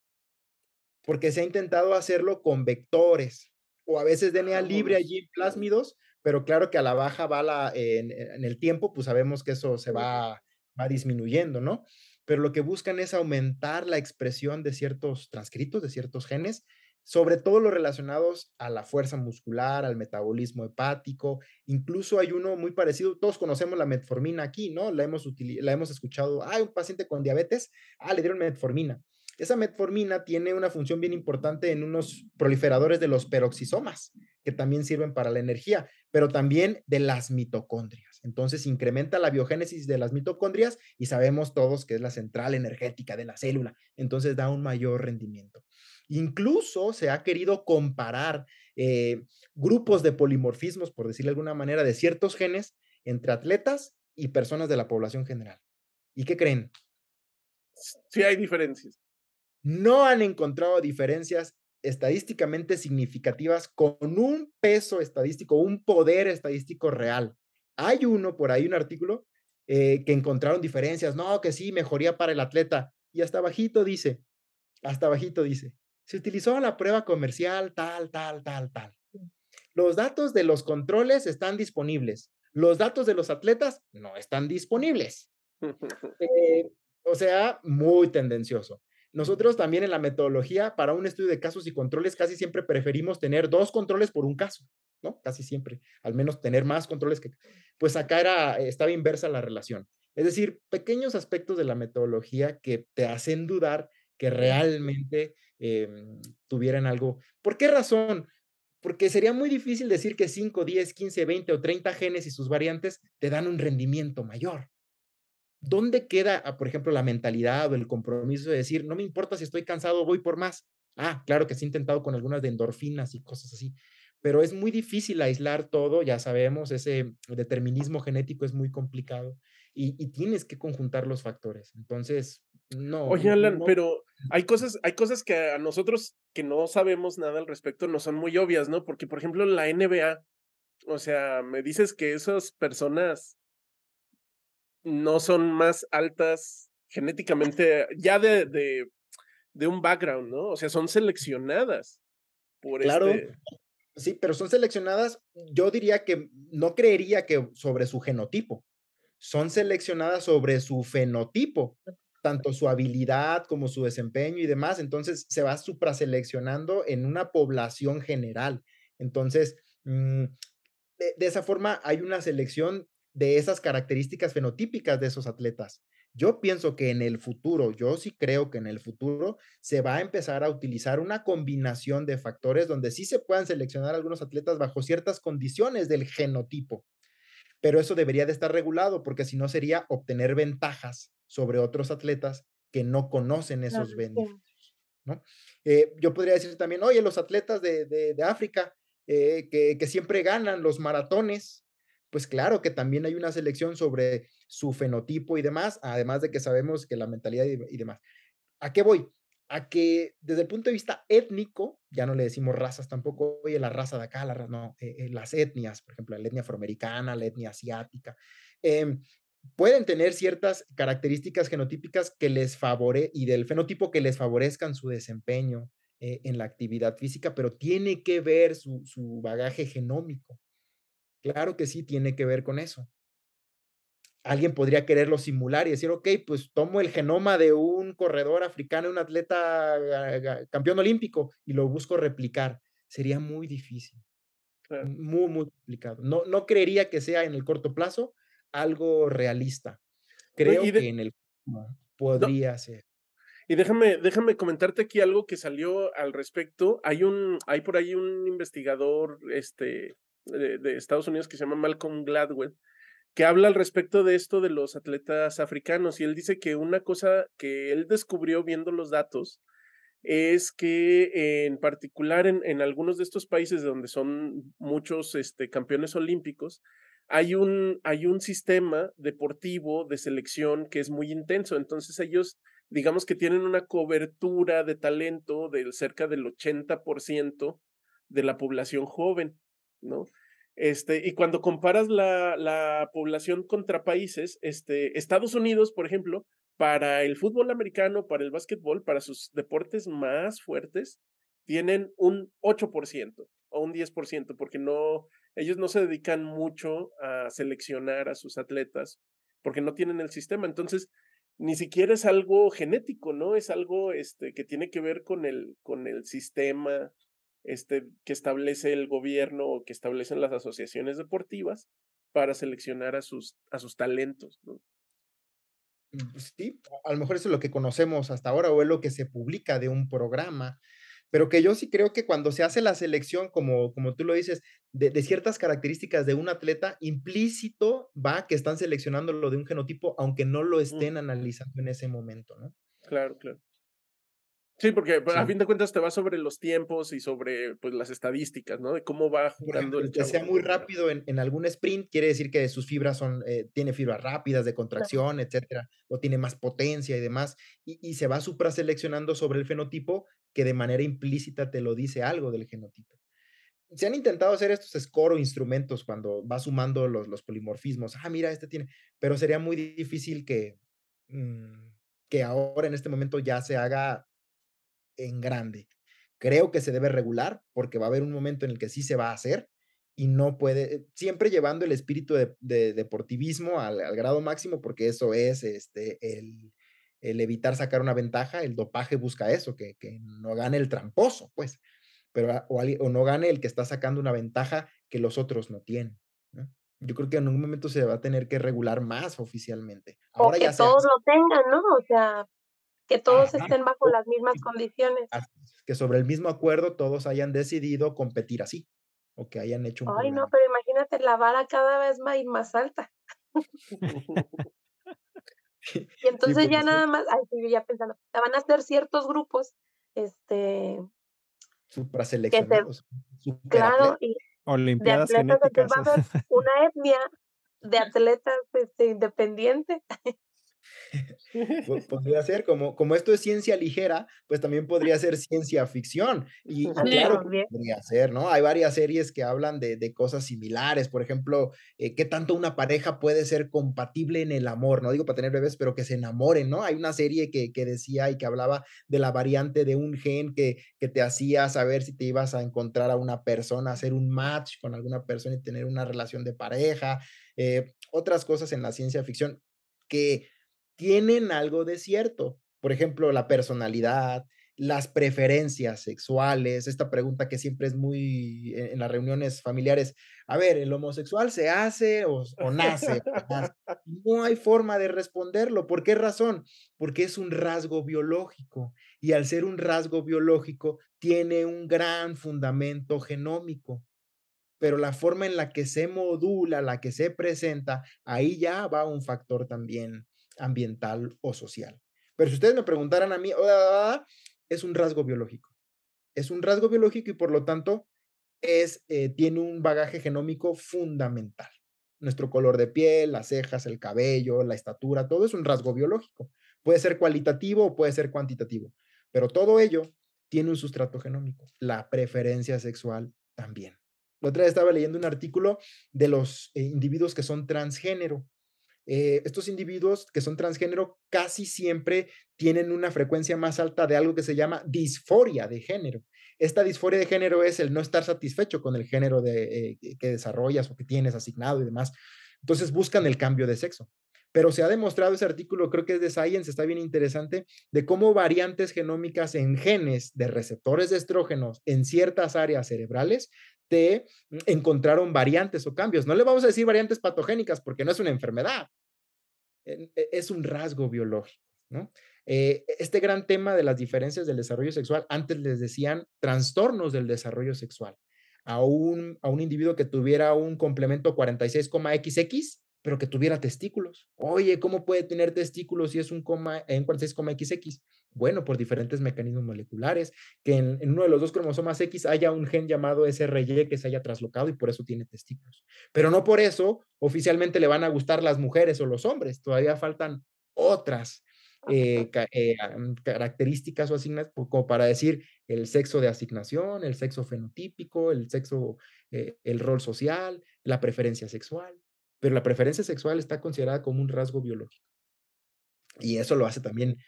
Porque se ha intentado hacerlo con vectores o a veces DNA libre allí en plásmidos pero claro que a la baja va la, en, el tiempo, pues sabemos que eso se va, va disminuyendo, ¿no? Pero lo que buscan es aumentar la expresión de ciertos transcritos, de ciertos genes, sobre todo los relacionados a la fuerza muscular, al metabolismo hepático. Incluso hay uno muy parecido, todos conocemos la metformina aquí, ¿no? La hemos, la hemos escuchado, hay un paciente con diabetes, ah, le dieron metformina. Esa metformina tiene una función bien importante en unos proliferadores de los peroxisomas, que también sirven para la energía, pero también de las mitocondrias. Entonces incrementa la biogénesis de las mitocondrias y sabemos todos que es la central energética de la célula. Entonces da un mayor rendimiento. Incluso se ha querido comparar eh, grupos de polimorfismos, por decirlo de alguna manera, de ciertos genes entre atletas y personas de la población general. ¿Y qué creen? Sí hay diferencias no han encontrado diferencias estadísticamente significativas con un peso estadístico, un poder estadístico real. Hay uno por ahí, un artículo, eh, que encontraron diferencias, no, que sí, mejoría para el atleta. Y hasta bajito dice, hasta bajito dice, se utilizó la prueba comercial tal, tal, tal, tal. Los datos de los controles están disponibles. Los datos de los atletas no están disponibles. Eh, o sea, muy tendencioso. Nosotros también en la metodología para un estudio de casos y controles casi siempre preferimos tener dos controles por un caso, ¿no? Casi siempre, al menos tener más controles que... Pues acá era, estaba inversa la relación. Es decir, pequeños aspectos de la metodología que te hacen dudar que realmente em, tuvieran algo. ¿Por qué razón? Porque sería muy difícil decir que 5, 10, 15, 20 o 30 genes y sus variantes te dan un rendimiento mayor. ¿Dónde queda, ah, por ejemplo, la mentalidad o el compromiso de decir, no me importa si estoy cansado, voy por más? Ah, claro que se ha intentado con algunas de endorfinas y cosas así, pero es muy difícil aislar todo, ya sabemos, ese determinismo genético es muy complicado y, tienes que conjuntar los factores. Entonces, no. Oye, Alan, pero hay cosas, hay cosas que a nosotros que no sabemos nada al respecto no son muy obvias, ¿no? Porque, por ejemplo, la NBA, o sea, me dices que esas personas no son más altas genéticamente, ya de, de, de un background, ¿no? O sea, son seleccionadas por claro. Este sí, pero son seleccionadas, yo diría que no creería que sobre su genotipo, son seleccionadas sobre su fenotipo, tanto su habilidad como su desempeño y demás, entonces se va supraseleccionando en una población general. Entonces, mm, de, esa forma hay una selección de esas características fenotípicas de esos atletas. Yo pienso que en el futuro, yo sí creo que en el futuro se va a empezar a utilizar una combinación de factores donde sí se puedan seleccionar algunos atletas bajo ciertas condiciones del genotipo. Pero eso debería de estar regulado porque si no sería obtener ventajas sobre otros atletas que no conocen esos beneficios. ¿no? Eh, yo podría decir también, oye, los atletas de, África eh, que, que siempre ganan los maratones, pues claro que también hay una selección sobre su fenotipo y demás, además de que sabemos que la mentalidad y, demás. ¿A qué voy? A que desde el punto de vista étnico, ya no le decimos razas tampoco, oye, la raza de acá, la, no, eh, eh, las etnias, por ejemplo, la etnia afroamericana, la etnia asiática, em, pueden tener ciertas características genotípicas que les favore y del fenotipo que les favorezcan su desempeño eh, en la actividad física, pero tiene que ver su, su bagaje genómico. Claro que sí, tiene que ver con eso alguien podría quererlo simular y decir, ok, pues tomo el genoma de un corredor africano, un atleta campeón olímpico y lo busco replicar. Sería muy difícil. Muy, muy complicado. No, no creería que sea en el corto plazo algo realista. Creo que en el podría ser. Y déjame, déjame comentarte aquí algo que salió al respecto. Hay un, hay por ahí un investigador este, de, de Estados Unidos que se llama Malcolm Gladwell, que habla al respecto de esto de los atletas africanos y él dice que una cosa que él descubrió viendo los datos es que en particular en, en algunos de estos países donde son muchos este, campeones olímpicos, hay un, hay un sistema deportivo de selección que es muy intenso. Entonces ellos, digamos que tienen una cobertura de talento de cerca del 80% de la población joven, ¿no? Este, y cuando comparas la, la población contra países, este, Estados Unidos, por ejemplo, para el fútbol americano, para el básquetbol, para sus deportes más fuertes, tienen un 8% o un 10%, porque no, ellos no se dedican mucho a seleccionar a sus atletas, porque no tienen el sistema. Entonces, ni siquiera es algo genético, ¿no? Es algo este, que tiene que ver con el sistema este, que establece el gobierno o que establecen las asociaciones deportivas para seleccionar a sus, a sus talentos. ¿no? Mm, sí, a lo mejor eso es lo que conocemos hasta ahora o es lo que se publica de un programa, pero que yo sí creo que cuando se hace la selección, como, como tú lo dices, de, de ciertas características de un atleta, implícito va que están seleccionando lo de un genotipo, aunque no lo mm. estén analizando en ese momento, ¿no? Claro, claro. Sí, porque pues, a fin de cuentas te va sobre los tiempos y sobre pues, las estadísticas, ¿no? De cómo va jugando el Que sea muy rápido en, en, algún sprint, quiere decir que sus fibras son, eh, tiene fibras rápidas de contracción, etcétera, o tiene más potencia y demás, y, y se va supraseleccionando sobre el fenotipo que de manera implícita te lo dice algo del genotipo. Se han intentado hacer estos score o instrumentos cuando va sumando los, los polimorfismos. Ah, mira, este tiene, pero sería muy difícil que, mmm, que ahora en este momento ya se haga en grande. Creo que se debe regular porque va a haber un momento en el que sí se va a hacer y no puede, siempre llevando el espíritu de, deportivismo al, grado máximo, porque eso es este, el, el, evitar sacar una ventaja, el dopaje busca eso, que, que no gane el tramposo, pues, pero o, o, no gane el que está sacando una ventaja que los otros no tienen. Yo creo que en un momento se va a tener que regular más oficialmente. Ahora o que todos lo tengan, ¿no? O sea, que todos estén bajo las mismas condiciones. Que sobre el mismo acuerdo todos hayan decidido competir así, o que hayan hecho un Ay, no, pero imagínate la vara cada vez va a ir más alta. y entonces ya nada más, ay, ya pensando, van a hacer ciertos grupos, este... Supraseleccionados. claro, y Olimpiadas de atletas, va a haber una etnia de atletas este, independientes. Podría ser, como, como esto es ciencia ligera, pues también podría ser ciencia ficción. Y, claro, podría ser, ¿no? Hay varias series que hablan de, de cosas similares, por ejemplo, eh, qué tanto una pareja puede ser compatible en el amor, no digo para tener bebés, pero que se enamoren, ¿no? Hay una serie que, que decía y que hablaba de la variante de un gen que, que te hacía saber si te ibas a encontrar a una persona, hacer un match con alguna persona y tener una relación de pareja, eh, otras cosas en la ciencia ficción que tienen algo de cierto. Por ejemplo, la personalidad, las preferencias sexuales, esta pregunta que siempre es muy en, las reuniones familiares, a ver, ¿el homosexual se hace o, o nace? no hay forma de responderlo. ¿Por qué razón? Porque es un rasgo biológico y al ser un rasgo biológico tiene un gran fundamento genómico. Pero la forma en la que se modula, la que se presenta, ahí ya va un factor también ambiental o social. Pero si ustedes me preguntaran a mí, es un rasgo biológico. Es un rasgo biológico y por lo tanto es, eh, tiene un bagaje genómico fundamental. Nuestro color de piel, las cejas, el cabello, la estatura, todo es un rasgo biológico. Puede ser cualitativo o puede ser cuantitativo, pero todo ello tiene un sustrato genómico. La preferencia sexual también. La otra vez estaba leyendo un artículo de los eh, individuos que son transgénero eh, estos individuos que son transgénero casi siempre tienen una frecuencia más alta de algo que se llama disforia de género. Esta disforia de género es el no estar satisfecho con el género de, eh, que desarrollas o que tienes asignado y demás. Entonces buscan el cambio de sexo. Pero se ha demostrado ese artículo, creo que es de Science, está bien interesante, de cómo variantes genómicas en genes de receptores de estrógenos en ciertas áreas cerebrales te encontraron variantes o cambios. No le vamos a decir variantes patogénicas porque no es una enfermedad, e, es un rasgo biológico, ¿no? Eh, este gran tema de las diferencias del desarrollo sexual, antes les decían trastornos del desarrollo sexual. A un, a un individuo que tuviera un complemento 46,XX pero que tuviera testículos. Oye, ¿cómo puede tener testículos si es un coma en 46,XX? Bueno, por diferentes mecanismos moleculares, que en, uno de los dos cromosomas X haya un gen llamado SRY que se haya traslocado y por eso tiene testículos. Pero no por eso oficialmente le van a gustar las mujeres o los hombres, todavía faltan otras eh, eh, características o asignaciones, como para decir el sexo de asignación, el sexo fenotípico, el sexo, eh, el rol social, la preferencia sexual pero la preferencia sexual está considerada como un rasgo biológico. Y eso lo hace también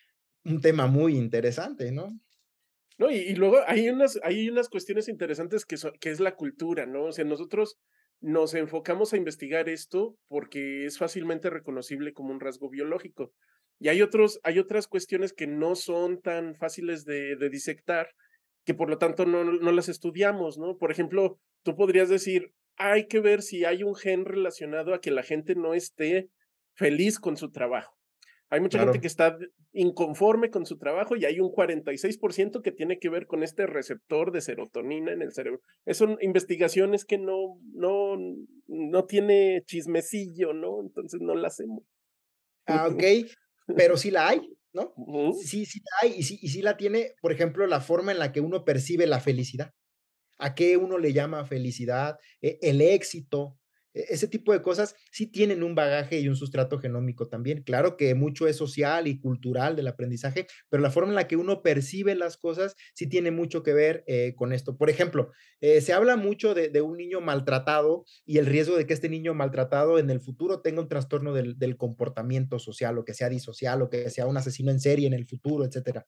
un tema muy interesante, ¿no? No, y, luego hay unas, hay unas cuestiones interesantes que, que es la cultura, ¿no? O sea, nosotros nos enfocamos a investigar esto porque es fácilmente reconocible como un rasgo biológico. Y hay, otros, hay otras cuestiones que no son tan fáciles de, de disectar, que por lo tanto no, no las estudiamos, ¿no? Por ejemplo, tú podrías decir, hay que ver si hay un gen relacionado a que la gente no esté feliz con su trabajo. Hay mucha gente que está inconforme con su trabajo y hay un 46% que tiene que ver con este receptor de serotonina en el cerebro. Es son investigaciones que no, no, no tiene chismecillo, ¿no? Entonces no la hacemos. Ah, ok, pero sí la hay, ¿no? Sí, sí la hay y sí, y sí la tiene, por ejemplo, la forma en la que uno percibe la felicidad a qué uno le llama felicidad, e, el éxito, ese tipo de cosas sí tienen un bagaje y un sustrato genómico también. Claro que mucho es social y cultural del aprendizaje, pero la forma en la que uno percibe las cosas sí tiene mucho que ver eh, con esto. Por ejemplo, eh, se habla mucho de, un niño maltratado y el riesgo de que este niño maltratado en el futuro tenga un trastorno del, del comportamiento social o que sea disocial o que sea un asesino en serie en el futuro, etcétera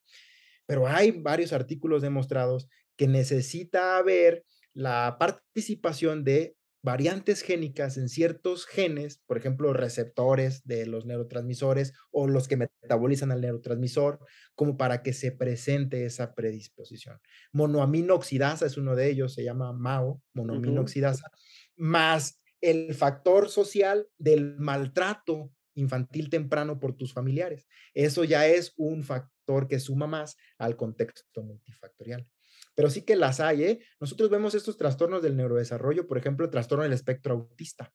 pero hay varios artículos demostrados que necesita haber la participación de variantes génicas en ciertos genes, por ejemplo, receptores de los neurotransmisores o los que metabolizan al neurotransmisor, como para que se presente esa predisposición. Monoaminoxidasa es uno de ellos, se llama MAO, monoaminoxidasa, más el factor social del maltrato infantil temprano por tus familiares. Eso ya es un factor que suma más al contexto multifactorial pero sí que las hay. ¿eh? Nosotros vemos estos trastornos del neurodesarrollo, por ejemplo, el trastorno del espectro autista.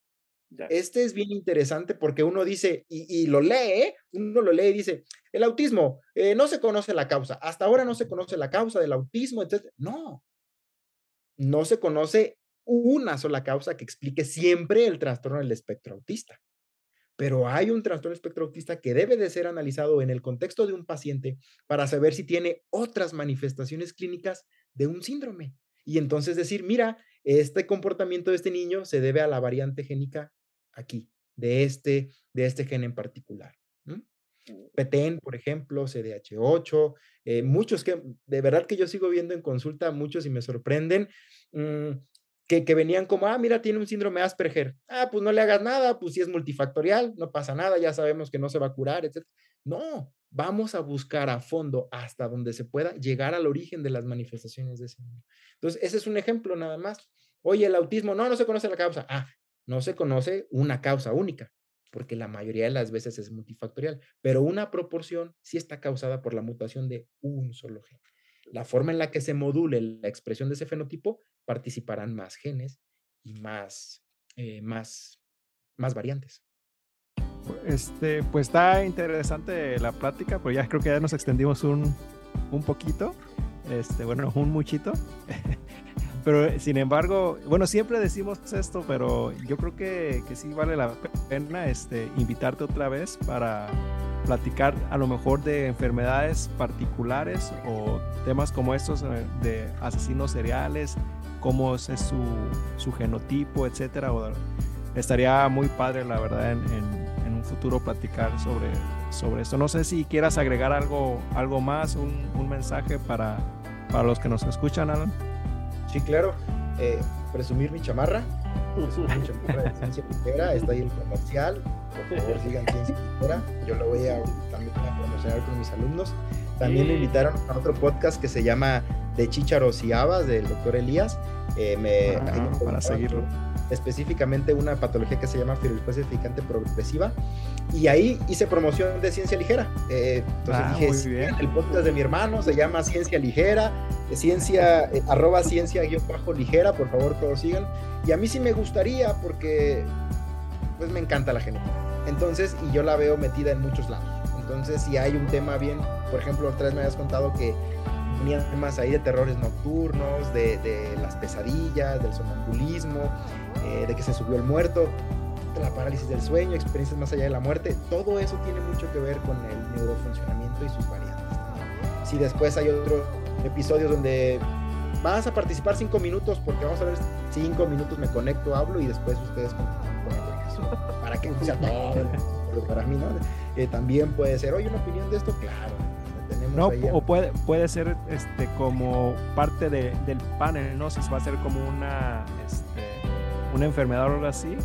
Este es bien interesante porque uno dice, y, lo lee, ¿eh? uno lo lee y dice, el autismo, eh, no se conoce la causa, hasta ahora no se conoce la causa del autismo, etc. No, no se conoce una sola causa que explique siempre el trastorno del espectro autista pero hay un trastorno espectro autista que debe de ser analizado en el contexto de un paciente para saber si tiene otras manifestaciones clínicas de un síndrome. Y entonces decir, mira, este comportamiento de este niño se debe a la variante génica aquí, de este, de este gen en particular. PTEN, por ejemplo, CDH8, eh, muchos que de verdad que yo sigo viendo en consulta, muchos y me sorprenden. Mm, que, venían como, ah, mira, tiene un síndrome Asperger. Ah, pues no le hagas nada, pues si es multifactorial, no pasa nada, ya sabemos que no se va a curar, etc. No, vamos a buscar a fondo hasta donde se pueda llegar al origen de las manifestaciones de ese niño. Entonces, ese es un ejemplo nada más. Oye, el autismo, no, no se conoce la causa. Ah, no se conoce una causa única, porque la mayoría de las veces es multifactorial, pero una proporción sí está causada por la mutación de un solo gen la forma en la que se module la expresión de ese fenotipo, participarán más genes y más, eh, más, más variantes. Este, pues está interesante la plática, pero ya creo que ya nos extendimos un, un poquito, este, bueno, un muchito. pero sin embargo, bueno, siempre decimos esto, pero yo creo que, que sí vale la pena este, invitarte otra vez para platicar a lo mejor de enfermedades particulares o temas como estos eh, de asesinos seriales, cómo es su, su genotipo, etcétera. estaría muy padre, la verdad, en, en, un futuro platicar sobre, sobre esto. No sé si quieras agregar algo, algo más, un, un mensaje para, para los que nos escuchan, Alan. Sí, claro. Eh, presumir mi chamarra. Mi chamarra de Ciencia Ligera. Está ahí el comercial. Por favor, sigan Ciencia Ligera. Yo lo voy a también a promocionar con mis alumnos. También me invitaron a otro podcast que se llama De Chícharos y Habas del doctor Elías. Eh, me, ah, para seguirlo específicamente una patología que se llama fibrosis edificante progresiva. Y ahí hice promoción de ciencia ligera. Eh, entonces ah, dije, el podcast de mi hermano se llama Ciencia Ligera, ciencia, eh, arroba ciencia guion bajo ligera, por favor todos sigan. Y a mí sí me gustaría porque pues me encanta la genética. Entonces, y yo la veo metida en muchos lados. Entonces, si hay un tema bien, por ejemplo, otra vez me habías contado que tenían temas ahí de terrores nocturnos, de, las pesadillas, del sonambulismo, eh, de que se subió el muerto, la parálisis del sueño, experiencias más allá de la muerte, todo eso tiene mucho que ver con el neurofuncionamiento y sus variantes. Si después hay otros episodios donde vas a participar cinco minutos, porque vamos a ver cinco minutos me conecto, hablo y después ustedes con, el para que sea todo para mí, ¿no? Eh, también puede ser, oye, una opinión de esto, claro. No, o puede, puede ser este como parte de, del panel, ¿no? Si va a ser como una este, una enfermedad o algo así.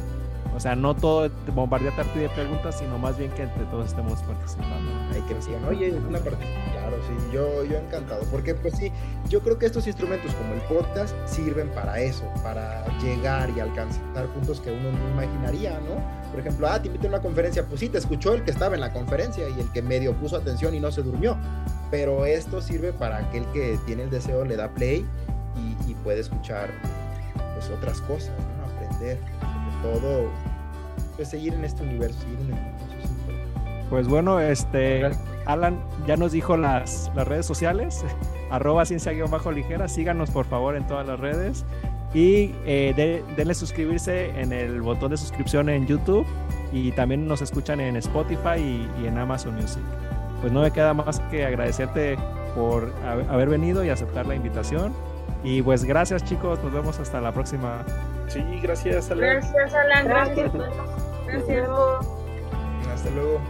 O sea, no todo bombardear a de preguntas, sino más bien que entre todos estemos participando. Hay que decir, oye, una parte, claro, sí, yo, yo encantado, porque pues sí, yo creo que estos instrumentos como el podcast sirven para eso, para llegar y alcanzar puntos que uno no imaginaría, ¿no? Por ejemplo, ah, te invito a una conferencia, pues sí, te escuchó el que estaba en la conferencia y el que medio puso atención y no se durmió, pero esto sirve para aquel que tiene el deseo, le da play y, puede escuchar pues otras cosas, sobre todo, pues seguir en este universo, Pues bueno, este Alan ya nos dijo las, las redes sociales, arroba ciencia-ligera, síganos por favor en todas las redes y eh, denle suscribirse en el botón de suscripción en YouTube y también nos escuchan en Spotify y, y en Amazon Music. Pues no me queda más que agradecerte por haber venido y aceptar la invitación. Y pues gracias chicos, nos vemos hasta la próxima. Sí, gracias, Alan. Gracias, Alan. Gracias. Gracias. Hasta luego.